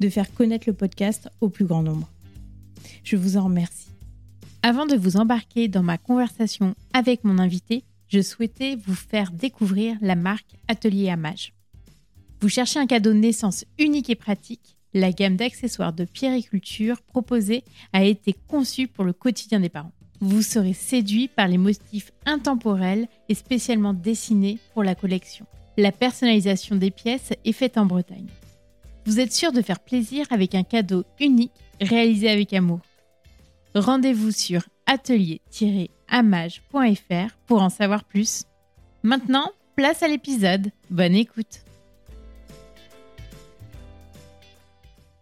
de faire connaître le podcast au plus grand nombre. Je vous en remercie. Avant de vous embarquer dans ma conversation avec mon invité, je souhaitais vous faire découvrir la marque Atelier Amage. Vous cherchez un cadeau de naissance unique et pratique La gamme d'accessoires de pierriculture proposée a été conçue pour le quotidien des parents vous serez séduit par les motifs intemporels et spécialement dessinés pour la collection. La personnalisation des pièces est faite en Bretagne. Vous êtes sûr de faire plaisir avec un cadeau unique réalisé avec amour. Rendez-vous sur atelier-amage.fr pour en savoir plus. Maintenant, place à l'épisode. Bonne écoute.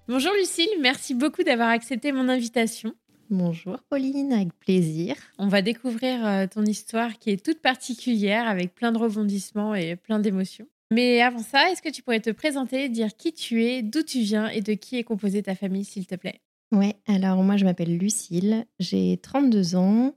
Bonjour Lucille, merci beaucoup d'avoir accepté mon invitation. Bonjour Pauline, avec plaisir. On va découvrir euh, ton histoire qui est toute particulière avec plein de rebondissements et plein d'émotions. Mais avant ça, est-ce que tu pourrais te présenter, dire qui tu es, d'où tu viens et de qui est composée ta famille, s'il te plaît? Ouais, alors moi je m'appelle Lucille, j'ai 32 ans.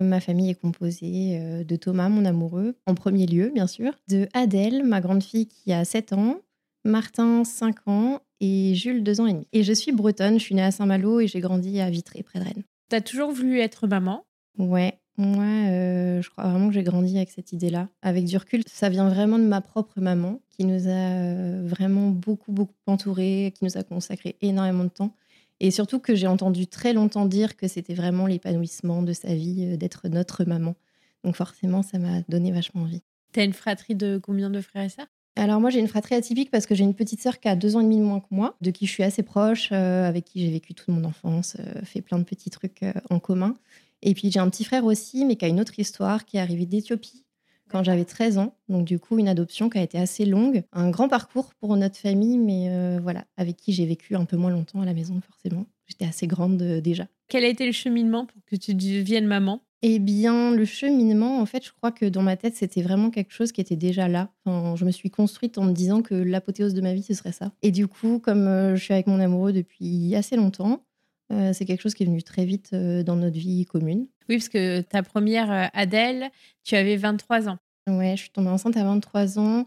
Ma famille est composée euh, de Thomas, mon amoureux, en premier lieu, bien sûr, de Adèle, ma grande fille qui a 7 ans, Martin, 5 ans, et Jules, 2 ans et demi. Et je suis bretonne, je suis née à Saint-Malo et j'ai grandi à Vitré, près de Rennes. T'as toujours voulu être maman? Ouais, moi, euh, je crois vraiment que j'ai grandi avec cette idée-là. Avec du recul, ça vient vraiment de ma propre maman, qui nous a euh, vraiment beaucoup, beaucoup entourés, qui nous a consacré énormément de temps. Et surtout que j'ai entendu très longtemps dire que c'était vraiment l'épanouissement de sa vie, euh, d'être notre maman. Donc forcément, ça m'a donné vachement envie. T'as une fratrie de combien de frères et sœurs? Alors moi j'ai une fratrie atypique parce que j'ai une petite sœur qui a deux ans et demi de moins que moi, de qui je suis assez proche, euh, avec qui j'ai vécu toute mon enfance, euh, fait plein de petits trucs euh, en commun. Et puis j'ai un petit frère aussi, mais qui a une autre histoire, qui est arrivé d'Éthiopie quand j'avais 13 ans. Donc du coup une adoption qui a été assez longue, un grand parcours pour notre famille, mais voilà, avec qui j'ai vécu un peu moins longtemps à la maison forcément. J'étais assez grande déjà. Quel a été le cheminement pour que tu deviennes maman? Eh bien, le cheminement, en fait, je crois que dans ma tête, c'était vraiment quelque chose qui était déjà là. Enfin, je me suis construite en me disant que l'apothéose de ma vie, ce serait ça. Et du coup, comme euh, je suis avec mon amoureux depuis assez longtemps, euh, c'est quelque chose qui est venu très vite euh, dans notre vie commune. Oui, parce que ta première Adèle, tu avais 23 ans. Ouais, je suis tombée enceinte à 23 ans.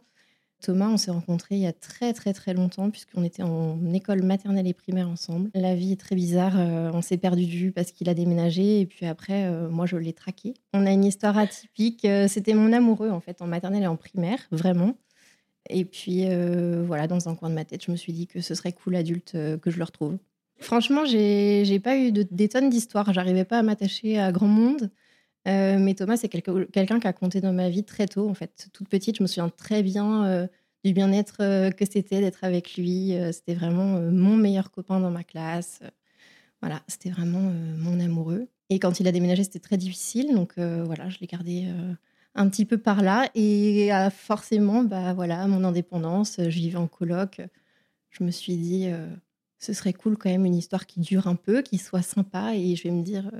Thomas, on s'est rencontrés il y a très très très longtemps puisqu'on était en école maternelle et primaire ensemble. La vie est très bizarre, euh, on s'est perdu de vue parce qu'il a déménagé et puis après, euh, moi je l'ai traqué. On a une histoire atypique, euh, c'était mon amoureux en fait en maternelle et en primaire, vraiment. Et puis voilà, dans un coin de ma tête, je me suis dit que ce serait cool adulte que je le retrouve. Franchement, j'ai pas eu de, des tonnes d'histoires, j'arrivais pas à m'attacher à grand monde. Euh, mais Thomas, c'est quelqu'un qui a compté dans ma vie très tôt, en fait. Toute petite, je me souviens très bien euh, du bien-être euh, que c'était d'être avec lui. c'était vraiment mon meilleur copain dans ma classe. voilà, c'était vraiment mon amoureux. Et quand il a déménagé, c'était très difficile. Donc voilà, je l'ai gardé un petit peu par là. Et forcément, bah, voilà, mon indépendance, je vivais en coloc. Je me suis dit, ce serait cool quand même une histoire qui dure un peu, qui soit sympa. Et je vais me dire,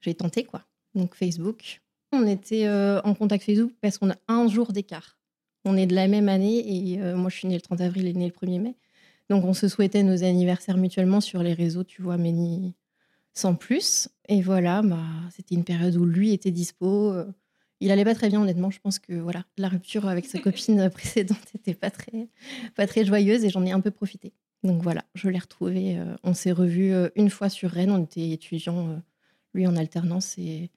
je vais tenter quoi donc Facebook. On était euh, en contact Facebook parce qu'on a un jour d'écart. On est de la même année et euh, moi je suis née le 30 avril et née le 1er mai. Donc on se souhaitait nos anniversaires mutuellement sur les réseaux, tu vois, mais ni sans plus. Et voilà, bah, c'était une période où lui était dispo. Euh, il allait pas très bien honnêtement. Je pense que voilà, la rupture avec sa copine précédente n'était pas très, pas très joyeuse et j'en ai un peu profité. Donc voilà, je l'ai retrouvé. on s'est revus une fois sur Rennes. On était étudiants, lui en alternance et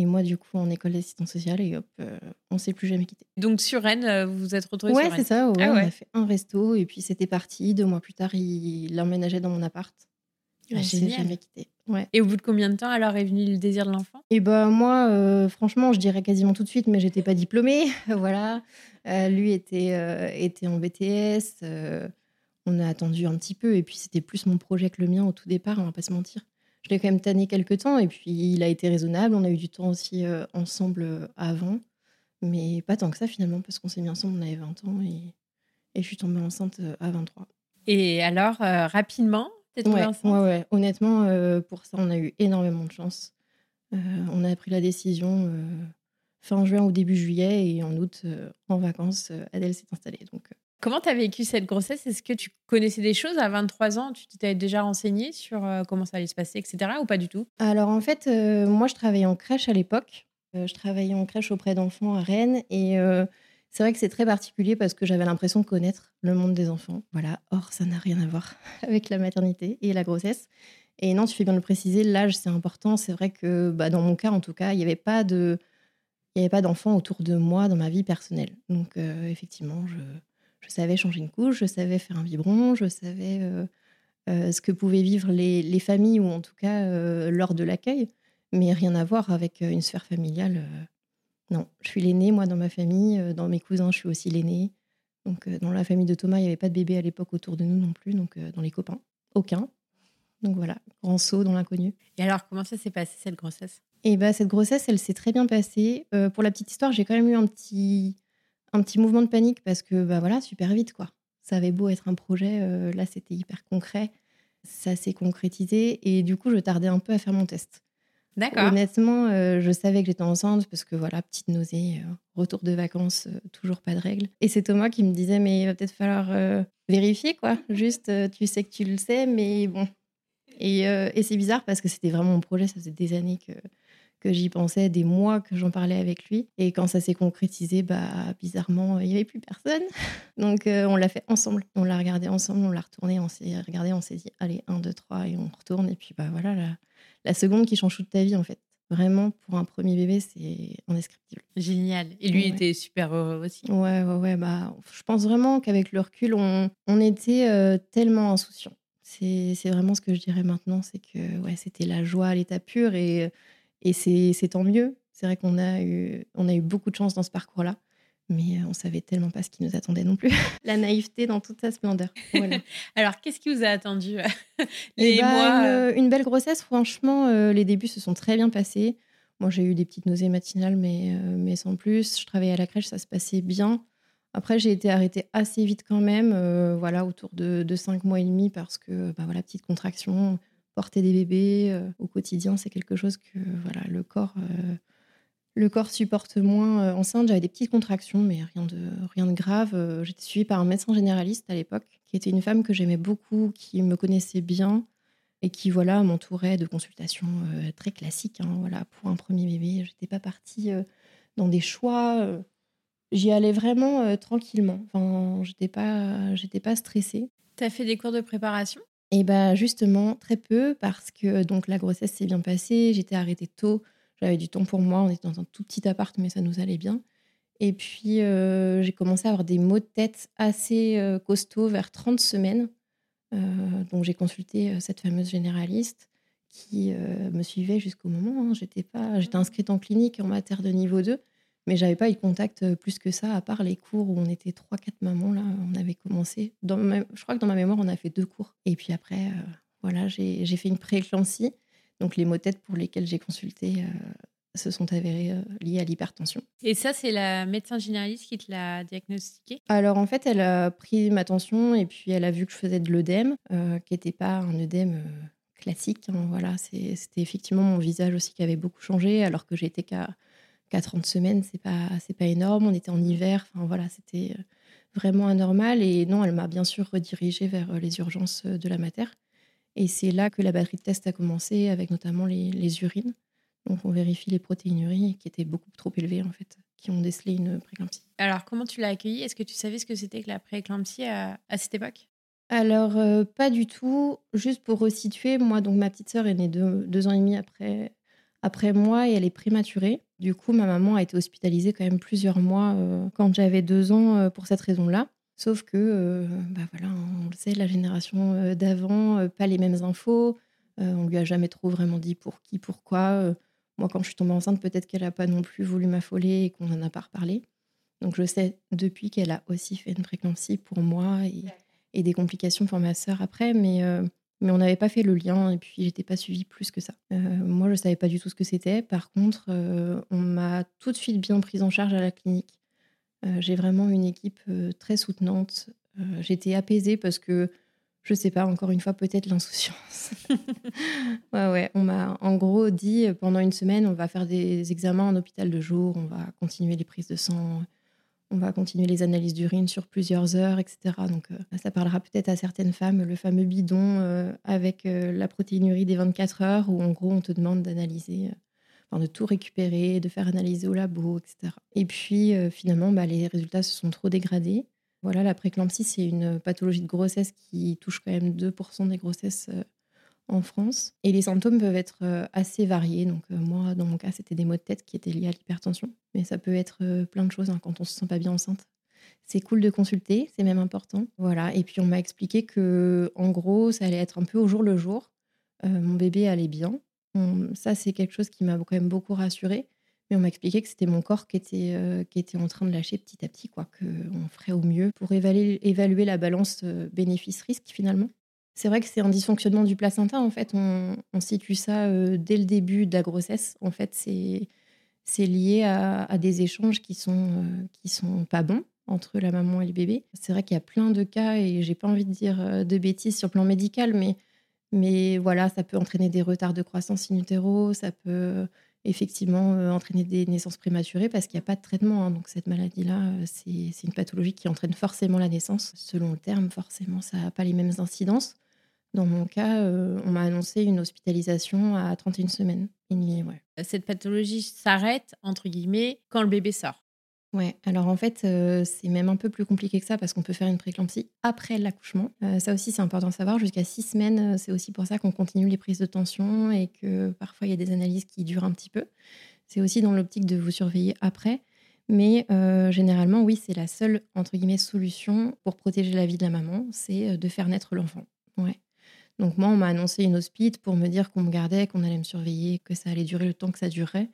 et moi, du coup, en école d'assistance sociale, et hop, euh, on ne s'est plus jamais quitté. Donc, sur Rennes, euh, vous vous êtes retrouvés ouais, sur Rennes c'est ça. Ouais, ah On a fait un resto, et puis c'était parti. Deux mois plus tard, il l'emménageait dans mon appart. Ah, on ne s'est jamais quitté. Ouais. Et au bout de combien de temps alors est venu le désir de l'enfant? Et ben moi, franchement, je dirais quasiment tout de suite, mais j'étais pas diplômée. voilà. lui était, était en BTS. On a attendu un petit peu, et puis c'était plus mon projet que le mien au tout départ, on va pas se mentir. Je l'ai quand même tanné quelques temps, et puis il a été raisonnable. On a eu du temps aussi ensemble avant, mais pas tant que ça finalement, parce qu'on s'est mis ensemble, on avait 20 ans, et, et je suis tombée enceinte à 23. Et alors, rapidement, t'es tombée Ouais, enceinte? ouais, ouais. Honnêtement, pour ça, on a eu énormément de chance. on a pris la décision fin juin ou début juillet, et en août, en vacances, Adèle s'est installée. Donc, Comment tu as vécu cette grossesse? Est-ce que tu connaissais des choses à 23 ans? Tu t'étais déjà renseignée sur comment ça allait se passer, etc. ou pas du tout? Alors en fait, moi je travaillais en crèche à l'époque. je travaillais en crèche auprès d'enfants à Rennes et c'est vrai que c'est très particulier parce que j'avais l'impression de connaître le monde des enfants. Voilà. Or, ça n'a rien à voir avec la maternité et la grossesse. Et non, tu fais bien de le préciser, l'âge c'est important. C'est vrai que bah, dans mon cas en tout cas, il n'y avait pas de, il y avait pas d'enfants autour de moi dans ma vie personnelle. Donc effectivement, je je savais changer une couche, je savais faire un biberon, je savais euh, euh, ce que pouvaient vivre les, familles, ou en tout cas euh, lors de l'accueil, mais rien à voir avec une sphère familiale. non, je suis l'aînée, moi, dans ma famille. Dans mes cousins, je suis aussi l'aînée. Donc, dans la famille de Thomas, il n'y avait pas de bébé à l'époque autour de nous non plus, donc dans les copains, aucun. Donc voilà, grand saut dans l'inconnu. Et alors, comment ça s'est passé cette grossesse? Et bah, cette grossesse, elle s'est très bien passée. pour la petite histoire, j'ai quand même eu un petit, un petit mouvement de panique parce que, bah voilà, super vite, quoi. Ça avait beau être un projet, euh, là, c'était hyper concret. Ça s'est concrétisé et du coup, je tardais un peu à faire mon test. D'accord. Honnêtement, euh, je savais que j'étais enceinte parce que voilà, petite nausée, euh, retour de vacances, toujours pas de règles. Et c'est Thomas qui me disait, mais il va peut-être falloir vérifier, quoi. Juste, tu sais que tu le sais, mais bon. Et, et c'est bizarre parce que c'était vraiment mon projet, ça faisait des années que, que j'y pensais, des mois que j'en parlais avec lui. Et quand ça s'est concrétisé, bah, bizarrement, il n'y avait plus personne. Donc, euh, on l'a fait ensemble. On l'a regardé ensemble, on l'a retourné, on s'est regardé, on s'est dit, allez, un, deux, trois, et on retourne. Et puis, bah voilà, la, la seconde qui change toute ta vie, en fait. Vraiment, pour un premier bébé, c'est indescriptible. Génial. Et lui était super heureux aussi. Ouais, ouais, ouais. Bah, je pense vraiment qu'avec le recul, on, on était euh, tellement insouciants. C'est vraiment ce que je dirais maintenant, c'est que ouais, c'était la joie à l'état pur et et c'est tant mieux. C'est vrai qu'on a, eu, on a eu beaucoup de chance dans ce parcours-là, mais on savait tellement pas ce qui nous attendait non plus. La naïveté dans toute sa splendeur. Alors, qu'est-ce qui vous a attendu euh, les ben, mois euh? une, belle grossesse, franchement, euh, les débuts se sont très bien passés. Moi, j'ai eu des petites nausées matinales, mais, mais sans plus. Je travaillais à la crèche, ça se passait bien. Après, j'ai été arrêtée assez vite quand même, voilà, autour de, de 5 mois et demi, parce que, bah, voilà, petite contraction, porter des bébés euh, au quotidien, c'est quelque chose que voilà, le corps euh, le corps supporte moins euh, enceinte. J'avais des petites contractions, mais rien de, rien de grave. J'étais suivie par un médecin généraliste à l'époque, qui était une femme que j'aimais beaucoup, qui me connaissait bien et qui voilà m'entourait de consultations très classiques. Hein, voilà, pour un premier bébé, j'étais pas partie dans des choix. J'y allais vraiment tranquillement. Enfin, j'étais pas, j'étais pas stressée. Tu as fait des cours de préparation? Et bah justement, très peu, parce que donc la grossesse s'est bien passée, j'étais arrêtée tôt, j'avais du temps pour moi, on était dans un tout petit appart, mais ça nous allait bien. Et puis, euh, j'ai commencé à avoir des maux de tête assez euh, costauds vers 30 semaines. Euh, donc, j'ai consulté cette fameuse généraliste qui me suivait jusqu'au moment. Hein. J'étais pas, j'étais inscrite en clinique en matière de niveau 2. Mais j'avais pas eu de contact euh, plus que ça, à part les cours où on était 3-4 mamans. Là, on avait commencé. Dans je crois que dans ma mémoire, on a fait deux cours. Et puis après, euh, voilà, j'ai fait une prééclampsie. Donc les maux de tête pour lesquels j'ai consulté euh, se sont avérés liés à l'hypertension. Et ça, c'est la médecin généraliste qui te l'a diagnostiqué? Alors en fait, elle a pris ma tension et puis elle a vu que je faisais de l'œdème, qui n'était pas un œdème classique. Hein, voilà, c'était effectivement mon visage aussi qui avait beaucoup changé, alors que j'étais qu'à qu'à 30 semaines, c'est pas, c'est pas énorme. On était en hiver, enfin voilà, c'était euh, vraiment anormal. Et non, elle m'a bien sûr redirigée vers euh, les urgences euh, de la mater. Et c'est là que la batterie de tests a commencé, avec notamment les, urines. Donc on vérifie les protéinuries qui étaient beaucoup trop élevées en fait, qui ont décelé une préclampsie. Alors comment tu l'as accueillie? Est-ce que tu savais ce que c'était que la préclampsie à, à cette époque? Alors, pas du tout. Juste pour resituer, moi, donc ma petite sœur est née deux, deux ans et demi après, après moi et elle est prématurée. Du coup, ma maman a été hospitalisée quand même plusieurs mois euh, quand j'avais deux ans euh, pour cette raison-là. Sauf que, euh, bah voilà, on le sait, la génération d'avant, pas les mêmes infos. on lui a jamais trop vraiment dit pour qui, pourquoi. moi, quand je suis tombée enceinte, peut-être qu'elle n'a pas non plus voulu m'affoler et qu'on n'en a pas reparlé. Donc je sais depuis qu'elle a aussi fait une préclampsie pour moi et, des complications pour ma sœur après, mais, mais on n'avait pas fait le lien et puis j'étais pas suivie plus que ça. moi, je savais pas du tout ce que c'était. Par contre, on m'a tout de suite bien prise en charge à la clinique. J'ai vraiment une équipe très soutenante. J'étais apaisée parce que je sais pas, encore une fois, peut-être l'insouciance. ouais, ouais. On m'a en gros dit pendant une semaine, on va faire des examens en hôpital de jour, on va continuer les prises de sang, on va continuer les analyses d'urine sur plusieurs heures, etc. Donc ça parlera peut-être à certaines femmes, le fameux bidon avec la protéinurie des 24 heures, où en gros on te demande d'analyser de tout récupérer, de faire analyser au labo, etc. Et puis euh, finalement, bah, les résultats se sont trop dégradés. Voilà, la préclampsie, c'est une pathologie de grossesse qui touche quand même 2% des grossesses euh, en France. Et les symptômes peuvent être euh, assez variés. Donc moi, dans mon cas, c'était des maux de tête qui étaient liés à l'hypertension. Mais ça peut être plein de choses hein, quand on se sent pas bien enceinte. C'est cool de consulter, c'est même important. Voilà. Et puis on m'a expliqué que, en gros, ça allait être un peu au jour le jour. mon bébé allait bien, ça, c'est quelque chose qui m'a quand même beaucoup rassurée. Mais on m'a expliqué que c'était mon corps qui était, euh, qui était en train de lâcher petit à petit, quoi, qu'on ferait au mieux pour évaluer, évaluer la balance euh, bénéfice-risque finalement. C'est vrai que c'est un dysfonctionnement du placenta. En fait, on, situe ça euh, dès le début de la grossesse. En fait, c'est lié à, des échanges qui sont qui sont pas bons entre la maman et le bébé. C'est vrai qu'il y a plein de cas et j'ai pas envie de dire de bêtises sur le plan médical, mais mais voilà, ça peut entraîner des retards de croissance in utero, ça peut effectivement euh, entraîner des naissances prématurées parce qu'il n'y a pas de traitement. Hein. Donc cette maladie-là, euh, c'est une pathologie qui entraîne forcément la naissance. Selon le terme, forcément, ça n'a pas les mêmes incidences. Dans mon cas, euh, on m'a annoncé une hospitalisation à 31 semaines et demie. Ouais. Cette pathologie s'arrête, entre guillemets, quand le bébé sort. Ouais, alors en fait, euh, c'est même un peu plus compliqué que ça parce qu'on peut faire une préclampsie après l'accouchement. Euh, ça aussi, c'est important de savoir. Jusqu'à six semaines, euh, c'est aussi pour ça qu'on continue les prises de tension et que parfois il y a des analyses qui durent un petit peu. C'est aussi dans l'optique de vous surveiller après. Mais généralement, oui, c'est la seule, entre guillemets, solution pour protéger la vie de la maman, c'est de faire naître l'enfant. Ouais. Donc moi, on m'a annoncé une hospite pour me dire qu'on me gardait, qu'on allait me surveiller, que ça allait durer le temps que ça durerait.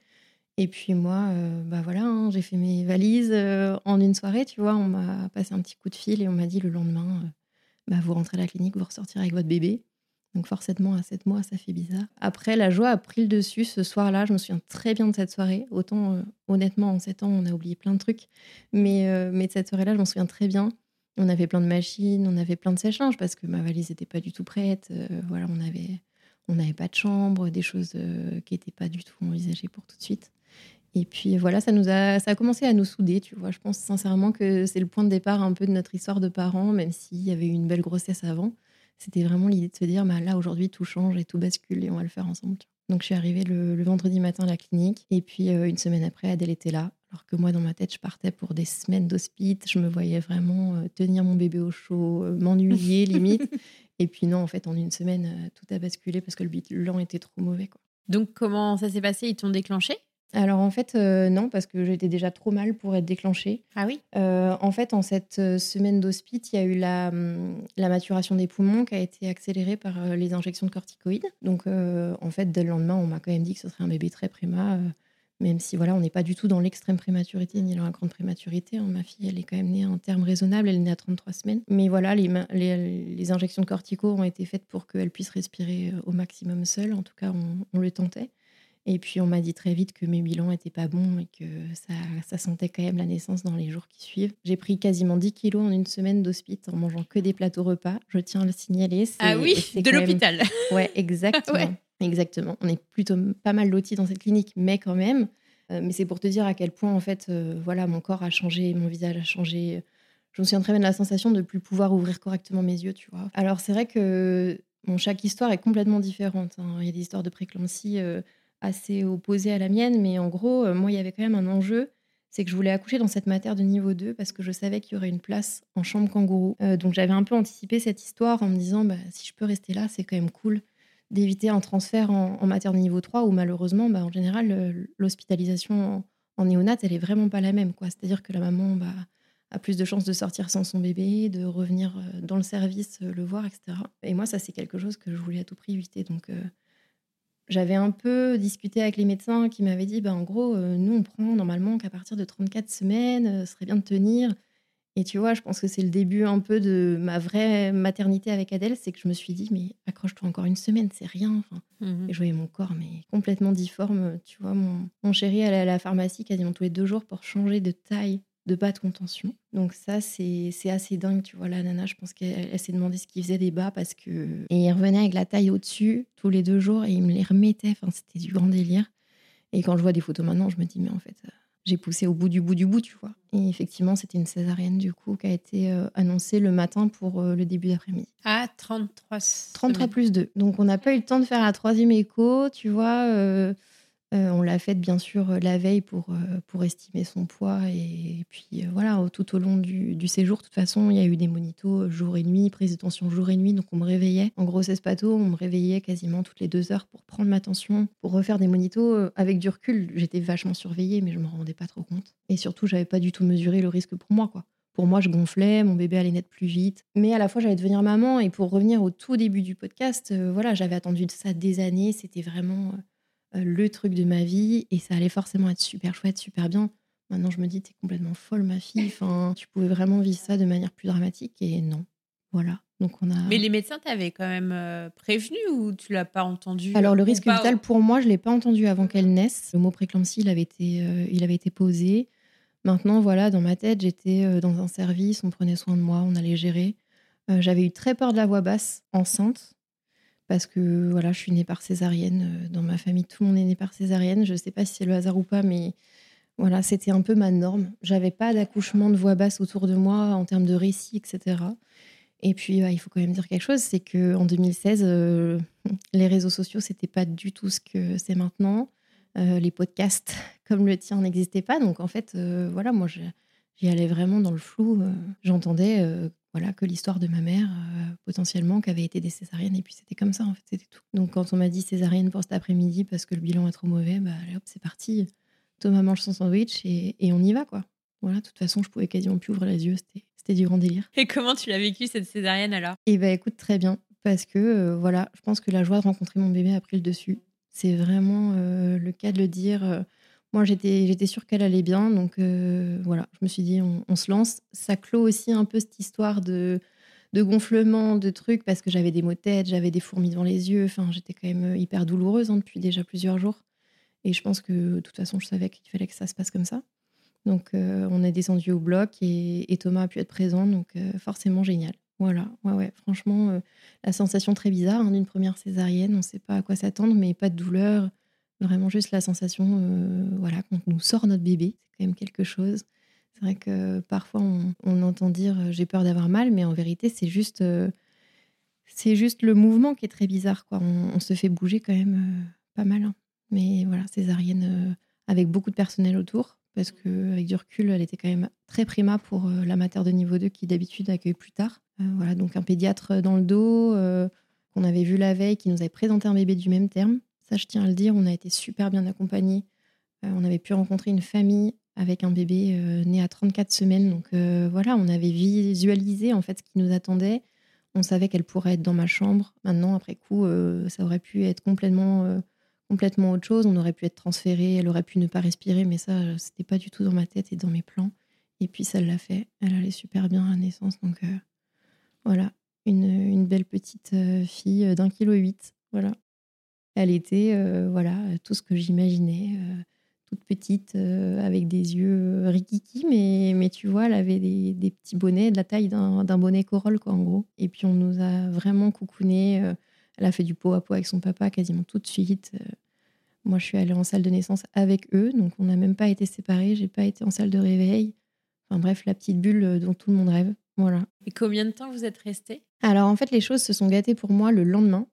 Et puis moi, euh, bah voilà, hein, j'ai fait mes valises euh, en une soirée, tu vois. On m'a passé un petit coup de fil et on m'a dit le lendemain, euh, bah vous rentrez à la clinique, vous ressortirez avec votre bébé. Donc forcément, à 7 mois, ça fait bizarre. Après, la joie a pris le dessus ce soir-là. Je me souviens très bien de cette soirée. Autant, honnêtement, en 7 ans, on a oublié plein de trucs. Mais, mais de cette soirée-là, je m'en souviens très bien. On avait plein de machines, on avait plein de sèche-linge parce que ma valise n'était pas du tout prête. voilà, on on n'avait pas de chambre, des choses qui n'étaient pas du tout envisagées pour tout de suite. Et puis voilà, ça nous a, ça a commencé à nous souder, tu vois. Je pense sincèrement que c'est le point de départ un peu de notre histoire de parents, même s'il y avait eu une belle grossesse avant. C'était vraiment l'idée de se dire, bah là aujourd'hui tout change et tout bascule et on va le faire ensemble. Donc je suis arrivée le, vendredi matin à la clinique et puis euh, une semaine après, Adèle était là. Alors que moi, dans ma tête, je partais pour des semaines d'hospice. Je me voyais vraiment euh, tenir mon bébé au chaud, euh, m'ennuyer limite. Et puis non, en fait, en une semaine, tout a basculé parce que le bilan était trop mauvais. Quoi. Donc comment ça s'est passé? Ils t'ont déclenché? Alors en fait, euh, non, parce que j'étais déjà trop mal pour être déclenchée. Ah oui? Euh, En fait, en cette euh, semaine d'hospice, il y a eu la, hum, la, maturation des poumons qui a été accélérée par les injections de corticoïdes. Donc en fait, dès le lendemain, on m'a quand même dit que ce serait un bébé très préma, même si voilà, on n'est pas du tout dans l'extrême prématurité ni dans la grande prématurité. Hein. Ma fille, elle est quand même née en termes raisonnables, elle est née à 33 semaines. Mais voilà, les, les, injections de cortico ont été faites pour qu'elle puisse respirer au maximum seule. En tout cas, on le tentait. Et puis on m'a dit très vite que mes bilans n'étaient pas bons et que ça, ça, sentait quand même la naissance dans les jours qui suivent. J'ai pris quasiment 10 kilos en une semaine d'hospice en mangeant que des plateaux repas. Je tiens à le signaler. Ah oui, de l'hôpital. Ouais, exactement. Exactement. On est plutôt pas mal lotis dans cette clinique, mais quand même. Euh, mais c'est pour te dire à quel point, en fait, euh, voilà, mon corps a changé, mon visage a changé. Je me souviens très bien de la sensation de ne plus pouvoir ouvrir correctement mes yeux, tu vois. Alors, c'est vrai que bon, chaque histoire est complètement différente. Hein. Il y a des histoires de préclampsie. Euh, assez opposée à la mienne, mais en gros, euh, moi, il y avait quand même un enjeu. C'est que je voulais accoucher dans cette matière de niveau 2 parce que je savais qu'il y aurait une place en chambre kangourou. Donc j'avais un peu anticipé cette histoire en me disant bah, si je peux rester là, c'est quand même cool d'éviter un transfert en, matière de niveau 3 où malheureusement, bah, en général, l'hospitalisation en, néonate, elle est vraiment pas la même. quoi C'est-à-dire que la maman va a plus de chances de sortir sans son bébé, de revenir dans le service le voir, etc. Et moi, ça, c'est quelque chose que je voulais à tout prix éviter. Donc, j'avais un peu discuté avec les médecins qui m'avaient dit, bah, en gros, nous, on prend normalement qu'à partir de 34 semaines, ce serait bien de tenir. Et tu vois, je pense que c'est le début un peu de ma vraie maternité avec Adèle, c'est que je me suis dit, mais accroche-toi encore une semaine, c'est rien. Enfin, mmh Et je voyais mon corps, mais complètement difforme. Tu vois, mon, mon chéri allait à la pharmacie quasiment tous les deux jours pour changer de taille de bas de contention. Donc ça, c'est assez dingue, tu vois. La nana, je pense qu'elle s'est demandé ce qu'il faisait des bas parce que... Et il revenait avec la taille au-dessus tous les deux jours et il me les remettait. Enfin, c'était du grand délire. Et quand je vois des photos maintenant, je me dis, mais en fait, j'ai poussé au bout du bout du bout, tu vois. Et effectivement, c'était une césarienne, du coup, qui a été euh, annoncée le matin pour euh, le début d'après-midi. Ah, 33 33 plus 2. Donc, on n'a pas eu le temps de faire la troisième écho, tu vois. Euh, euh, on l'a faite bien sûr euh, la veille pour, euh, pour estimer son poids. Et, puis voilà, tout au long du, séjour, de toute façon, il y a eu des monitos jour et nuit, prise de tension jour et nuit. Donc on me réveillait. En grossesse pato, on me réveillait quasiment toutes les deux heures pour prendre ma tension, pour refaire des monitos. Avec du recul, j'étais vachement surveillée, mais je me rendais pas trop compte. Et surtout, j'avais pas du tout mesuré le risque pour moi, quoi. Pour moi, je gonflais, mon bébé allait naître plus vite. Mais à la fois, j'allais devenir maman. Et pour revenir au tout début du podcast, voilà, j'avais attendu ça des années. C'était vraiment le truc de ma vie et ça allait forcément être super chouette, super bien. Maintenant, je me dis, t'es complètement folle, ma fille. Enfin, tu pouvais vraiment vivre ça de manière plus dramatique et non. Voilà. Donc on a. Mais les médecins t'avaient quand même euh, prévenu ou tu l'as pas entendu Alors le risque vital pour moi, je l'ai pas entendu avant qu'elle naisse. Le mot préclampsie, il avait été, euh, il avait été posé. Maintenant, voilà, dans ma tête, j'étais dans un service, on prenait soin de moi, on allait gérer. J'avais eu très peur de la voix basse enceinte parce que voilà, je suis née par césarienne. Euh, dans ma famille, tout le monde est né par césarienne. Je ne sais pas si c'est le hasard ou pas, mais voilà, c'était un peu ma norme. J'avais pas d'accouchement de voix basse autour de moi en termes de récit, etc. Et puis, il faut quand même dire quelque chose, c'est que en 2016, euh, les réseaux sociaux, c'était pas du tout ce que c'est maintenant. Euh, les podcasts comme le tien n'existaient pas. Donc, en fait, voilà, moi, j'y allais vraiment dans le flou. J'entendais voilà, que l'histoire de ma mère, euh, potentiellement, qui avait été des césariennes. Et puis c'était comme ça, en fait, c'était tout. Donc quand on m'a dit césarienne pour cet après-midi parce que le bilan est trop mauvais, bah allez hop, c'est parti. Thomas mange son sandwich et, on y va, quoi. Voilà, de toute façon, je pouvais quasiment plus ouvrir les yeux. C'était du grand délire. Et comment tu l'as vécu, cette césarienne, alors? Eh bah écoute, très bien. Parce que, euh, voilà, je pense que la joie de rencontrer mon bébé a pris le dessus. C'est vraiment euh, le cas de le dire moi, j'étais, j'étais sûre qu'elle allait bien. Donc, euh, voilà, je me suis dit, on, se lance. Ça clôt aussi un peu cette histoire de, gonflement, de trucs, parce que j'avais des maux de tête, j'avais des fourmis dans les yeux. Enfin, j'étais quand même euh, hyper douloureuse hein, depuis déjà plusieurs jours. Et je pense que, de toute façon, je savais qu'il fallait que ça se passe comme ça. Donc, euh, on est descendu au bloc et, Thomas a pu être présent. Donc, forcément, génial. Voilà, ouais, ouais. Franchement, la sensation très bizarre hein, d'une première césarienne. On ne sait pas à quoi s'attendre, mais pas de douleur Vraiment juste la sensation, euh, voilà, quand on nous sort notre bébé, c'est quand même quelque chose. C'est vrai que parfois on, entend dire euh, j'ai peur d'avoir mal, mais en vérité c'est juste, euh, c'est juste le mouvement qui est très bizarre. Quoi. On, se fait bouger quand même pas mal. Hein. Mais voilà, césarienne avec beaucoup de personnel autour, parce qu'avec du recul, elle était quand même très prima pour la mater de niveau 2 qui d'habitude accueille plus tard. voilà, donc un pédiatre dans le dos qu'on avait vu la veille, qui nous avait présenté un bébé du même terme. Ça, je tiens à le dire, on a été super bien accompagnés. Euh, on avait pu rencontrer une famille avec un bébé euh, né à 34 semaines. Donc euh, voilà, on avait visualisé en fait ce qui nous attendait. On savait qu'elle pourrait être dans ma chambre. Maintenant, après coup, ça aurait pu être complètement, complètement autre chose. On aurait pu être transféré, elle aurait pu ne pas respirer, mais ça, c'était pas du tout dans ma tête et dans mes plans. Et puis ça l'a fait. Elle allait super bien à naissance. Donc voilà, une, une, belle petite fille d'un kilo huit. Voilà. Elle était euh, voilà tout ce que j'imaginais, euh, toute petite, euh, avec des yeux rikiki, mais, mais tu vois, elle avait des, des petits bonnets de la taille d'un bonnet corolle, quoi, en gros. Et puis on nous a vraiment coucouné. elle a fait du pot à pot avec son papa quasiment tout de suite. Moi, je suis allée en salle de naissance avec eux, donc on n'a même pas été séparés. J'ai pas été en salle de réveil. Enfin bref, la petite bulle dont tout le monde rêve. Voilà. Et combien de temps vous êtes restés Alors en fait, les choses se sont gâtées pour moi le lendemain.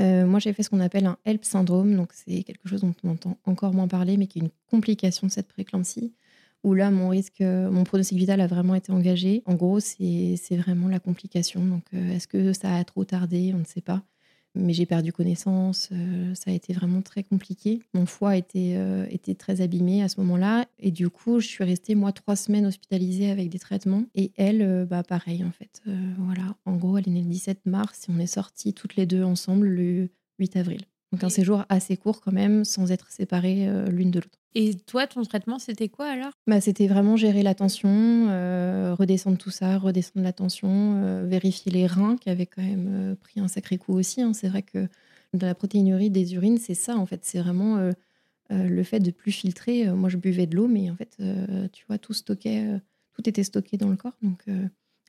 Euh, moi, j'ai fait ce qu'on appelle un HELP syndrome. Donc, c'est quelque chose dont on entend encore moins parler, mais qui est une complication de cette préclampsie. Où là, mon risque, mon pronostic vital a vraiment été engagé. En gros, c'est vraiment la complication. Donc, euh, est-ce que ça a trop tardé? On ne sait pas. Mais j'ai perdu connaissance. euh, ça a été vraiment très compliqué. Mon foie était, euh, était très abîmé à ce moment-là. Et du coup, je suis restée, moi, trois semaines hospitalisée avec des traitements. Et elle, euh, bah, pareil, en fait. Voilà. En gros, elle est née le 17 mars et on est sortis toutes les deux ensemble le 8 avril. Donc, un séjour assez court quand même, sans être séparés euh, l'une de l'autre. Et toi, ton traitement, c'était quoi alors? Bah, c'était vraiment gérer la tension, euh, redescendre tout ça, redescendre la tension, euh, vérifier les reins qui avaient quand même pris un sacré coup aussi. hein. C'est vrai que de la protéinurie des urines, c'est ça en fait. C'est vraiment le fait de plus filtrer. Moi, je buvais de l'eau, mais en fait, tu vois, tout stockait, tout était stocké dans le corps. Donc,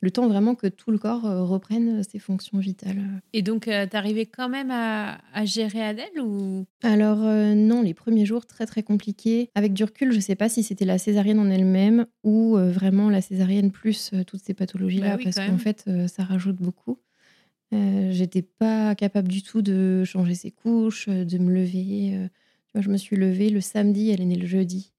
le temps vraiment que tout le corps euh, reprenne ses fonctions vitales. Et donc, euh, t'arrivais quand même à, à gérer Adèle ou? Alors euh, non, les premiers jours très très compliqués. Avec du recul, je sais pas si c'était la césarienne en elle-même ou euh, vraiment la césarienne plus euh, toutes ces pathologies-là, Bah oui, parce qu'en fait, euh, ça rajoute beaucoup. Euh, J'étais pas capable du tout de changer ses couches, euh, de me lever. euh. Je me suis levée le samedi, elle est née le jeudi.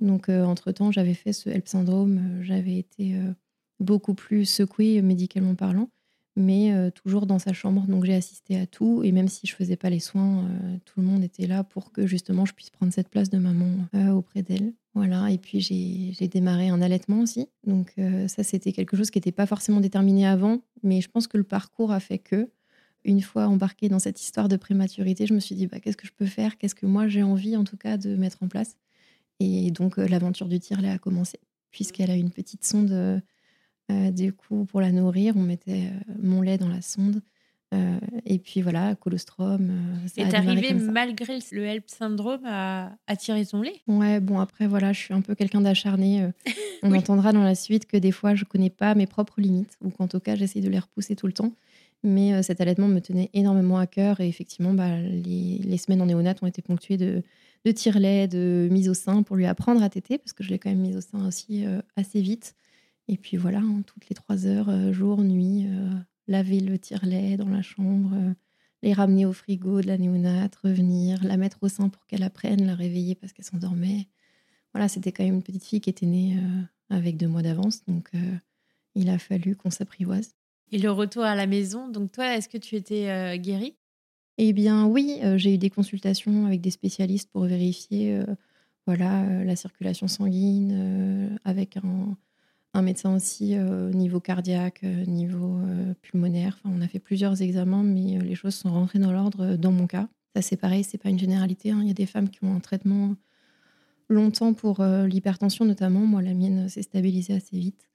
Donc euh, entre-temps, j'avais fait ce HELP syndrome, euh, j'avais été euh, beaucoup plus secouée euh, médicalement parlant mais euh, toujours dans sa chambre. Donc j'ai assisté à tout. Et même si je faisais pas les soins, euh, tout le monde était là pour que justement je puisse prendre cette place de maman auprès d'elle. Voilà. Et puis j'ai démarré un allaitement aussi. Donc ça, c'était quelque chose qui n'était pas forcément déterminé avant. Mais je pense que le parcours a fait que, une fois embarquée dans cette histoire de prématurité, je me suis dit, bah, qu'est-ce que je peux faire? Qu'est-ce que moi j'ai envie en tout cas de mettre en place? Et donc l'aventure du tire-lait a commencé, puisqu'elle a une petite sonde. Euh, du coup, pour la nourrir, on mettait euh, mon lait dans la sonde. Euh, et puis voilà, colostrum. ça Et a démarré t'arrivais comme ça. malgré le HELP syndrome à, à tirer ton lait? Ouais, bon, après, voilà, je suis un peu quelqu'un d'acharné. on Oui. entendra dans la suite que des fois, je connais pas mes propres limites, ou qu'en tout cas, j'essaie de les repousser tout le temps. Mais euh, cet allaitement me tenait énormément à cœur. Et effectivement, bah, les, les semaines en néonate ont été ponctuées de, de tire-lait, de mise au sein pour lui apprendre à téter, parce que je l'ai quand même mise au sein aussi euh, assez vite. Et puis voilà, hein, toutes les trois heures, euh, jour, nuit, euh, laver le tire-lait dans la chambre, euh, les ramener au frigo de la néonate, revenir, la mettre au sein pour qu'elle apprenne, la réveiller parce qu'elle s'endormait. Voilà, c'était quand même une petite fille qui était née avec deux mois d'avance, donc il a fallu qu'on s'apprivoise. Et le retour à la maison, donc toi, est-ce que tu étais guérie? Eh bien oui, euh, j'ai eu des consultations avec des spécialistes pour vérifier euh, voilà, euh, la circulation sanguine, avec un, un médecin aussi euh, niveau cardiaque, euh, niveau euh, pulmonaire. On a fait plusieurs examens, mais les choses sont rentrées dans l'ordre dans mon cas. Ça c'est pareil, c'est pas une généralité. hein. Il y a des femmes qui ont un traitement longtemps pour l'hypertension notamment. Moi, la mienne s'est stabilisée assez vite.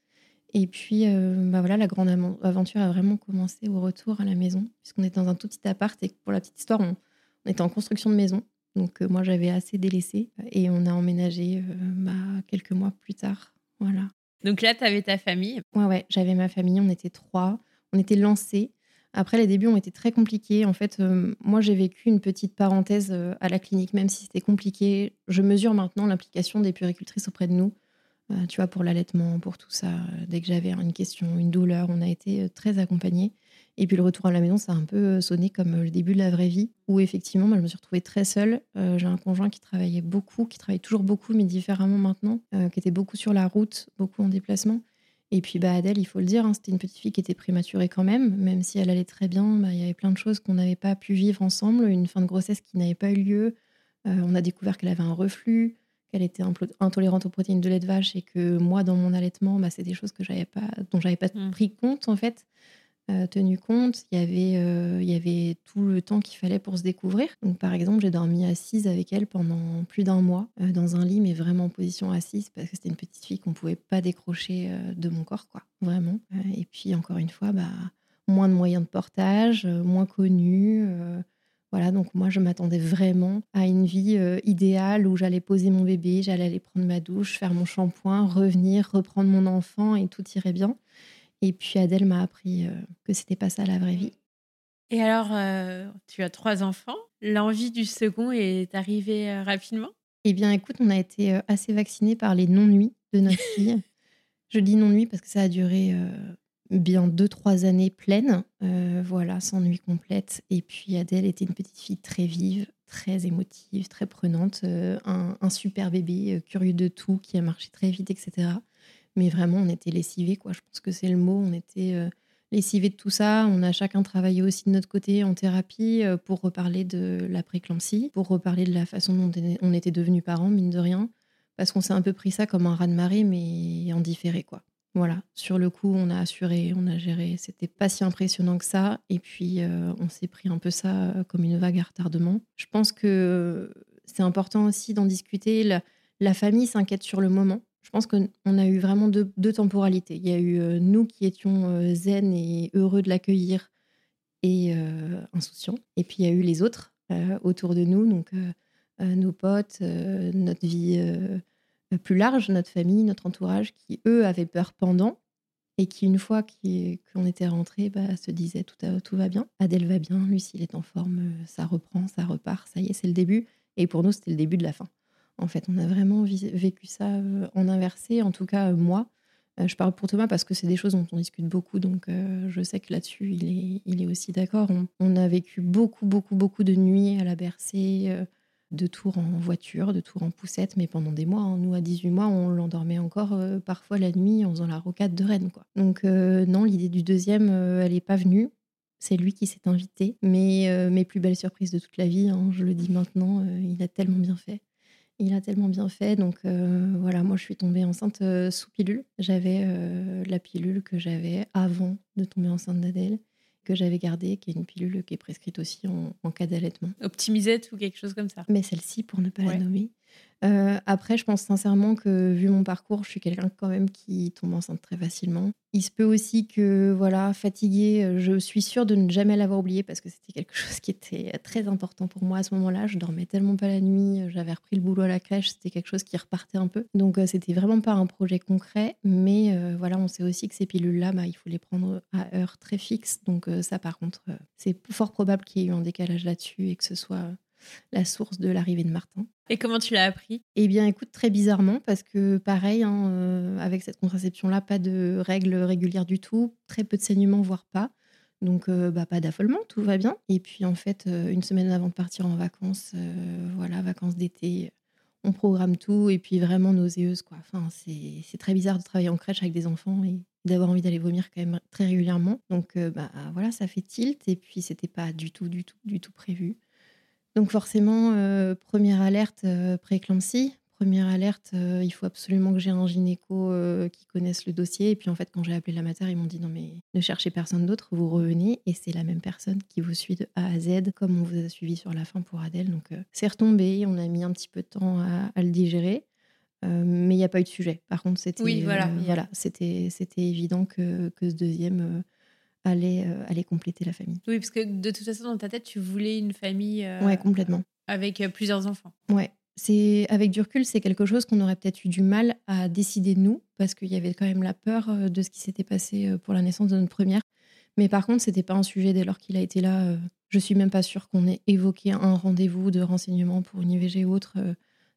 Et puis, bah voilà, la grande aventure a vraiment commencé au retour à la maison, puisqu'on était dans un tout petit appart et pour la petite histoire, on, était en construction de maison. Donc, moi, j'avais assez délaissé et on a emménagé bah, quelques mois plus tard. Voilà. Donc là, tu avais ta famille. Ouais, ouais, j'avais ma famille, on était trois, on était lancés. Après, les débuts ont été très compliqués. En fait, euh, moi, j'ai vécu une petite parenthèse euh, à la clinique, même si c'était compliqué. Je mesure maintenant l'implication des puéricultrices auprès de nous, euh, tu vois, pour l'allaitement, pour tout ça. Dès que j'avais une question, une douleur, on a été très accompagnés. Et puis le retour à la maison, ça a un peu euh, sonné comme euh, le début de la vraie vie, où effectivement, moi, je me suis retrouvée très seule. Euh, j'ai un conjoint qui travaillait beaucoup, qui travaille toujours beaucoup, mais différemment maintenant, euh, qui était beaucoup sur la route, beaucoup en déplacement. Et puis bah, Adèle, il faut le dire, hein, c'était une petite fille qui était prématurée quand même, même si elle allait très bien, bah, il y avait plein de choses qu'on n'avait pas pu vivre ensemble, une fin de grossesse qui n'avait pas eu lieu. Euh, on a découvert qu'elle avait un reflux, qu'elle était intolérante aux protéines de lait de vache et que moi, dans mon allaitement, bah, c'est des choses que j'avais pas, dont j'avais pas Mm. pris compte en fait, euh, tenu compte. Il y avait, euh, il y avait tout le temps qu'il fallait pour se découvrir. Donc par exemple, j'ai dormi assise avec elle pendant plus d'un mois euh, dans un lit, mais vraiment en position assise parce que c'était une petite fille qu'on pouvait pas décrocher de mon corps, quoi, vraiment. Et puis encore une fois, bah, moins de moyens de portage, moins connus. voilà, donc moi, je m'attendais vraiment à une vie idéale où j'allais poser mon bébé, j'allais aller prendre ma douche, faire mon shampoing, revenir, reprendre mon enfant et tout irait bien. Et puis Adèle m'a appris euh, que c'était pas ça la vraie vie. Et alors, euh, tu as trois enfants. L'envie du second est arrivée euh, rapidement? Eh bien, écoute, on a été assez vaccinés par les non-nuits de notre fille. Je dis non-nuit parce que ça a duré bien deux, trois années pleines, euh, voilà, sans nuit complète. Et puis Adèle était une petite fille très vive, très émotive, très prenante, euh, un, un super bébé euh, curieux de tout, qui a marché très vite, etc. Mais vraiment, on était lessivés, quoi. Je pense que c'est le mot. On était euh, lessivé de tout ça. On a chacun travaillé aussi de notre côté en thérapie euh, pour reparler de la préclampsie, pour reparler de la façon dont on était devenus parents, mine de rien. Parce qu'on s'est un peu pris ça comme un raz-de-marée, mais en différé, quoi. Voilà, sur le coup, on a assuré, on a géré. C'était pas si impressionnant que ça. Et puis, euh, on s'est pris un peu ça comme une vague à retardement. Je pense que c'est important aussi d'en discuter. La, famille s'inquiète sur le moment. Je pense qu'on a eu vraiment deux, temporalités. Il y a eu euh, nous qui étions zen et heureux de l'accueillir et insouciants. Et puis, il y a eu les autres autour de nous, donc nos potes, notre vie plus large, notre famille, notre entourage, qui eux avaient peur pendant et qui, une fois qu'on était rentré, bah, se disaient tout, va bien. Adèle va bien, Lucille est en forme, euh, ça reprend, ça repart, ça y est, c'est le début. Et pour nous, c'était le début de la fin. En fait, on a vraiment vécu ça euh, en inversé, en tout cas euh, moi. Je parle pour Thomas parce que c'est des choses dont on discute beaucoup, donc je sais que là-dessus, il est, aussi d'accord. On, a vécu beaucoup, beaucoup, beaucoup de nuits à la bercée, de tours en voiture, de tours en poussette, mais pendant des mois. Hein. Nous, à 18 mois, on l'endormait encore euh, parfois la nuit en faisant la rocade de Rennes. Donc, euh, non, l'idée du deuxième, euh, elle n'est pas venue. C'est lui qui s'est invité. Mais mes plus belles surprises de toute la vie, hein, je le dis maintenant, il a tellement bien fait. Il a tellement bien fait. Donc, voilà, moi, je suis tombée enceinte sous pilule. J'avais la pilule que j'avais avant de tomber enceinte d'Adèle que j'avais gardée, qui est une pilule qui est prescrite aussi en, cas d'allaitement. Optimisette ou quelque chose comme ça. Mais celle-ci, pour ne pas la nommer. Euh, après, je pense sincèrement que vu mon parcours, je suis quelqu'un quand même qui tombe enceinte très facilement. Il se peut aussi que, voilà, fatiguée, euh, je suis sûre de ne jamais l'avoir oublié parce que c'était quelque chose qui était très important pour moi à ce moment-là. Je dormais tellement pas la nuit, euh, j'avais repris le boulot à la crèche, c'était quelque chose qui repartait un peu. Donc, c'était vraiment pas un projet concret, mais voilà, on sait aussi que ces pilules-là, bah, il faut les prendre à heure très fixe. Donc, ça, par contre, c'est fort probable qu'il y ait eu un décalage là-dessus et que ce soit la source de l'arrivée de Martin. Et comment tu l'as appris? Eh bien, écoute, très bizarrement, parce que pareil, hein, euh, avec cette contraception-là, pas de règles régulières du tout, très peu de saignements, voire pas. Donc, euh, bah, pas d'affolement, tout va bien. Et puis, en fait, euh, une semaine avant de partir en vacances, voilà, vacances d'été, on programme tout. Et puis, vraiment nauséeuse, quoi. Enfin, c'est très bizarre de travailler en crèche avec des enfants et d'avoir envie d'aller vomir quand même très régulièrement. Donc, bah, voilà, ça fait tilt. Et puis, c'était pas du tout, du tout, du tout prévu. Donc forcément, euh, première alerte euh, prééclampsie. Première alerte, euh, il faut absolument que j'ai un gynéco qui connaisse le dossier. Et puis en fait, quand j'ai appelé la mater, ils m'ont dit non mais ne cherchez personne d'autre, vous revenez et c'est la même personne qui vous suit de A à Z, comme on vous a suivi sur la fin pour Adèle. Donc c'est retombé, on a mis un petit peu de temps à, le digérer. mais il n'y a pas eu de sujet. Par contre, c'était oui, voilà, voilà, c'était c'était évident que, que ce deuxième allait, euh, aller compléter la famille. Oui, parce que de toute façon, dans ta tête, tu voulais une famille. Euh, ouais, complètement. Avec euh, plusieurs enfants. Ouais. C'est, avec du recul, c'est quelque chose qu'on aurait peut-être eu du mal à décider nous, parce qu'il y avait quand même la peur de ce qui s'était passé pour la naissance de notre première. Mais par contre, c'était pas un sujet dès lors qu'il a été là. Je suis même pas sûre qu'on ait évoqué un rendez-vous de renseignement pour une IVG ou autre.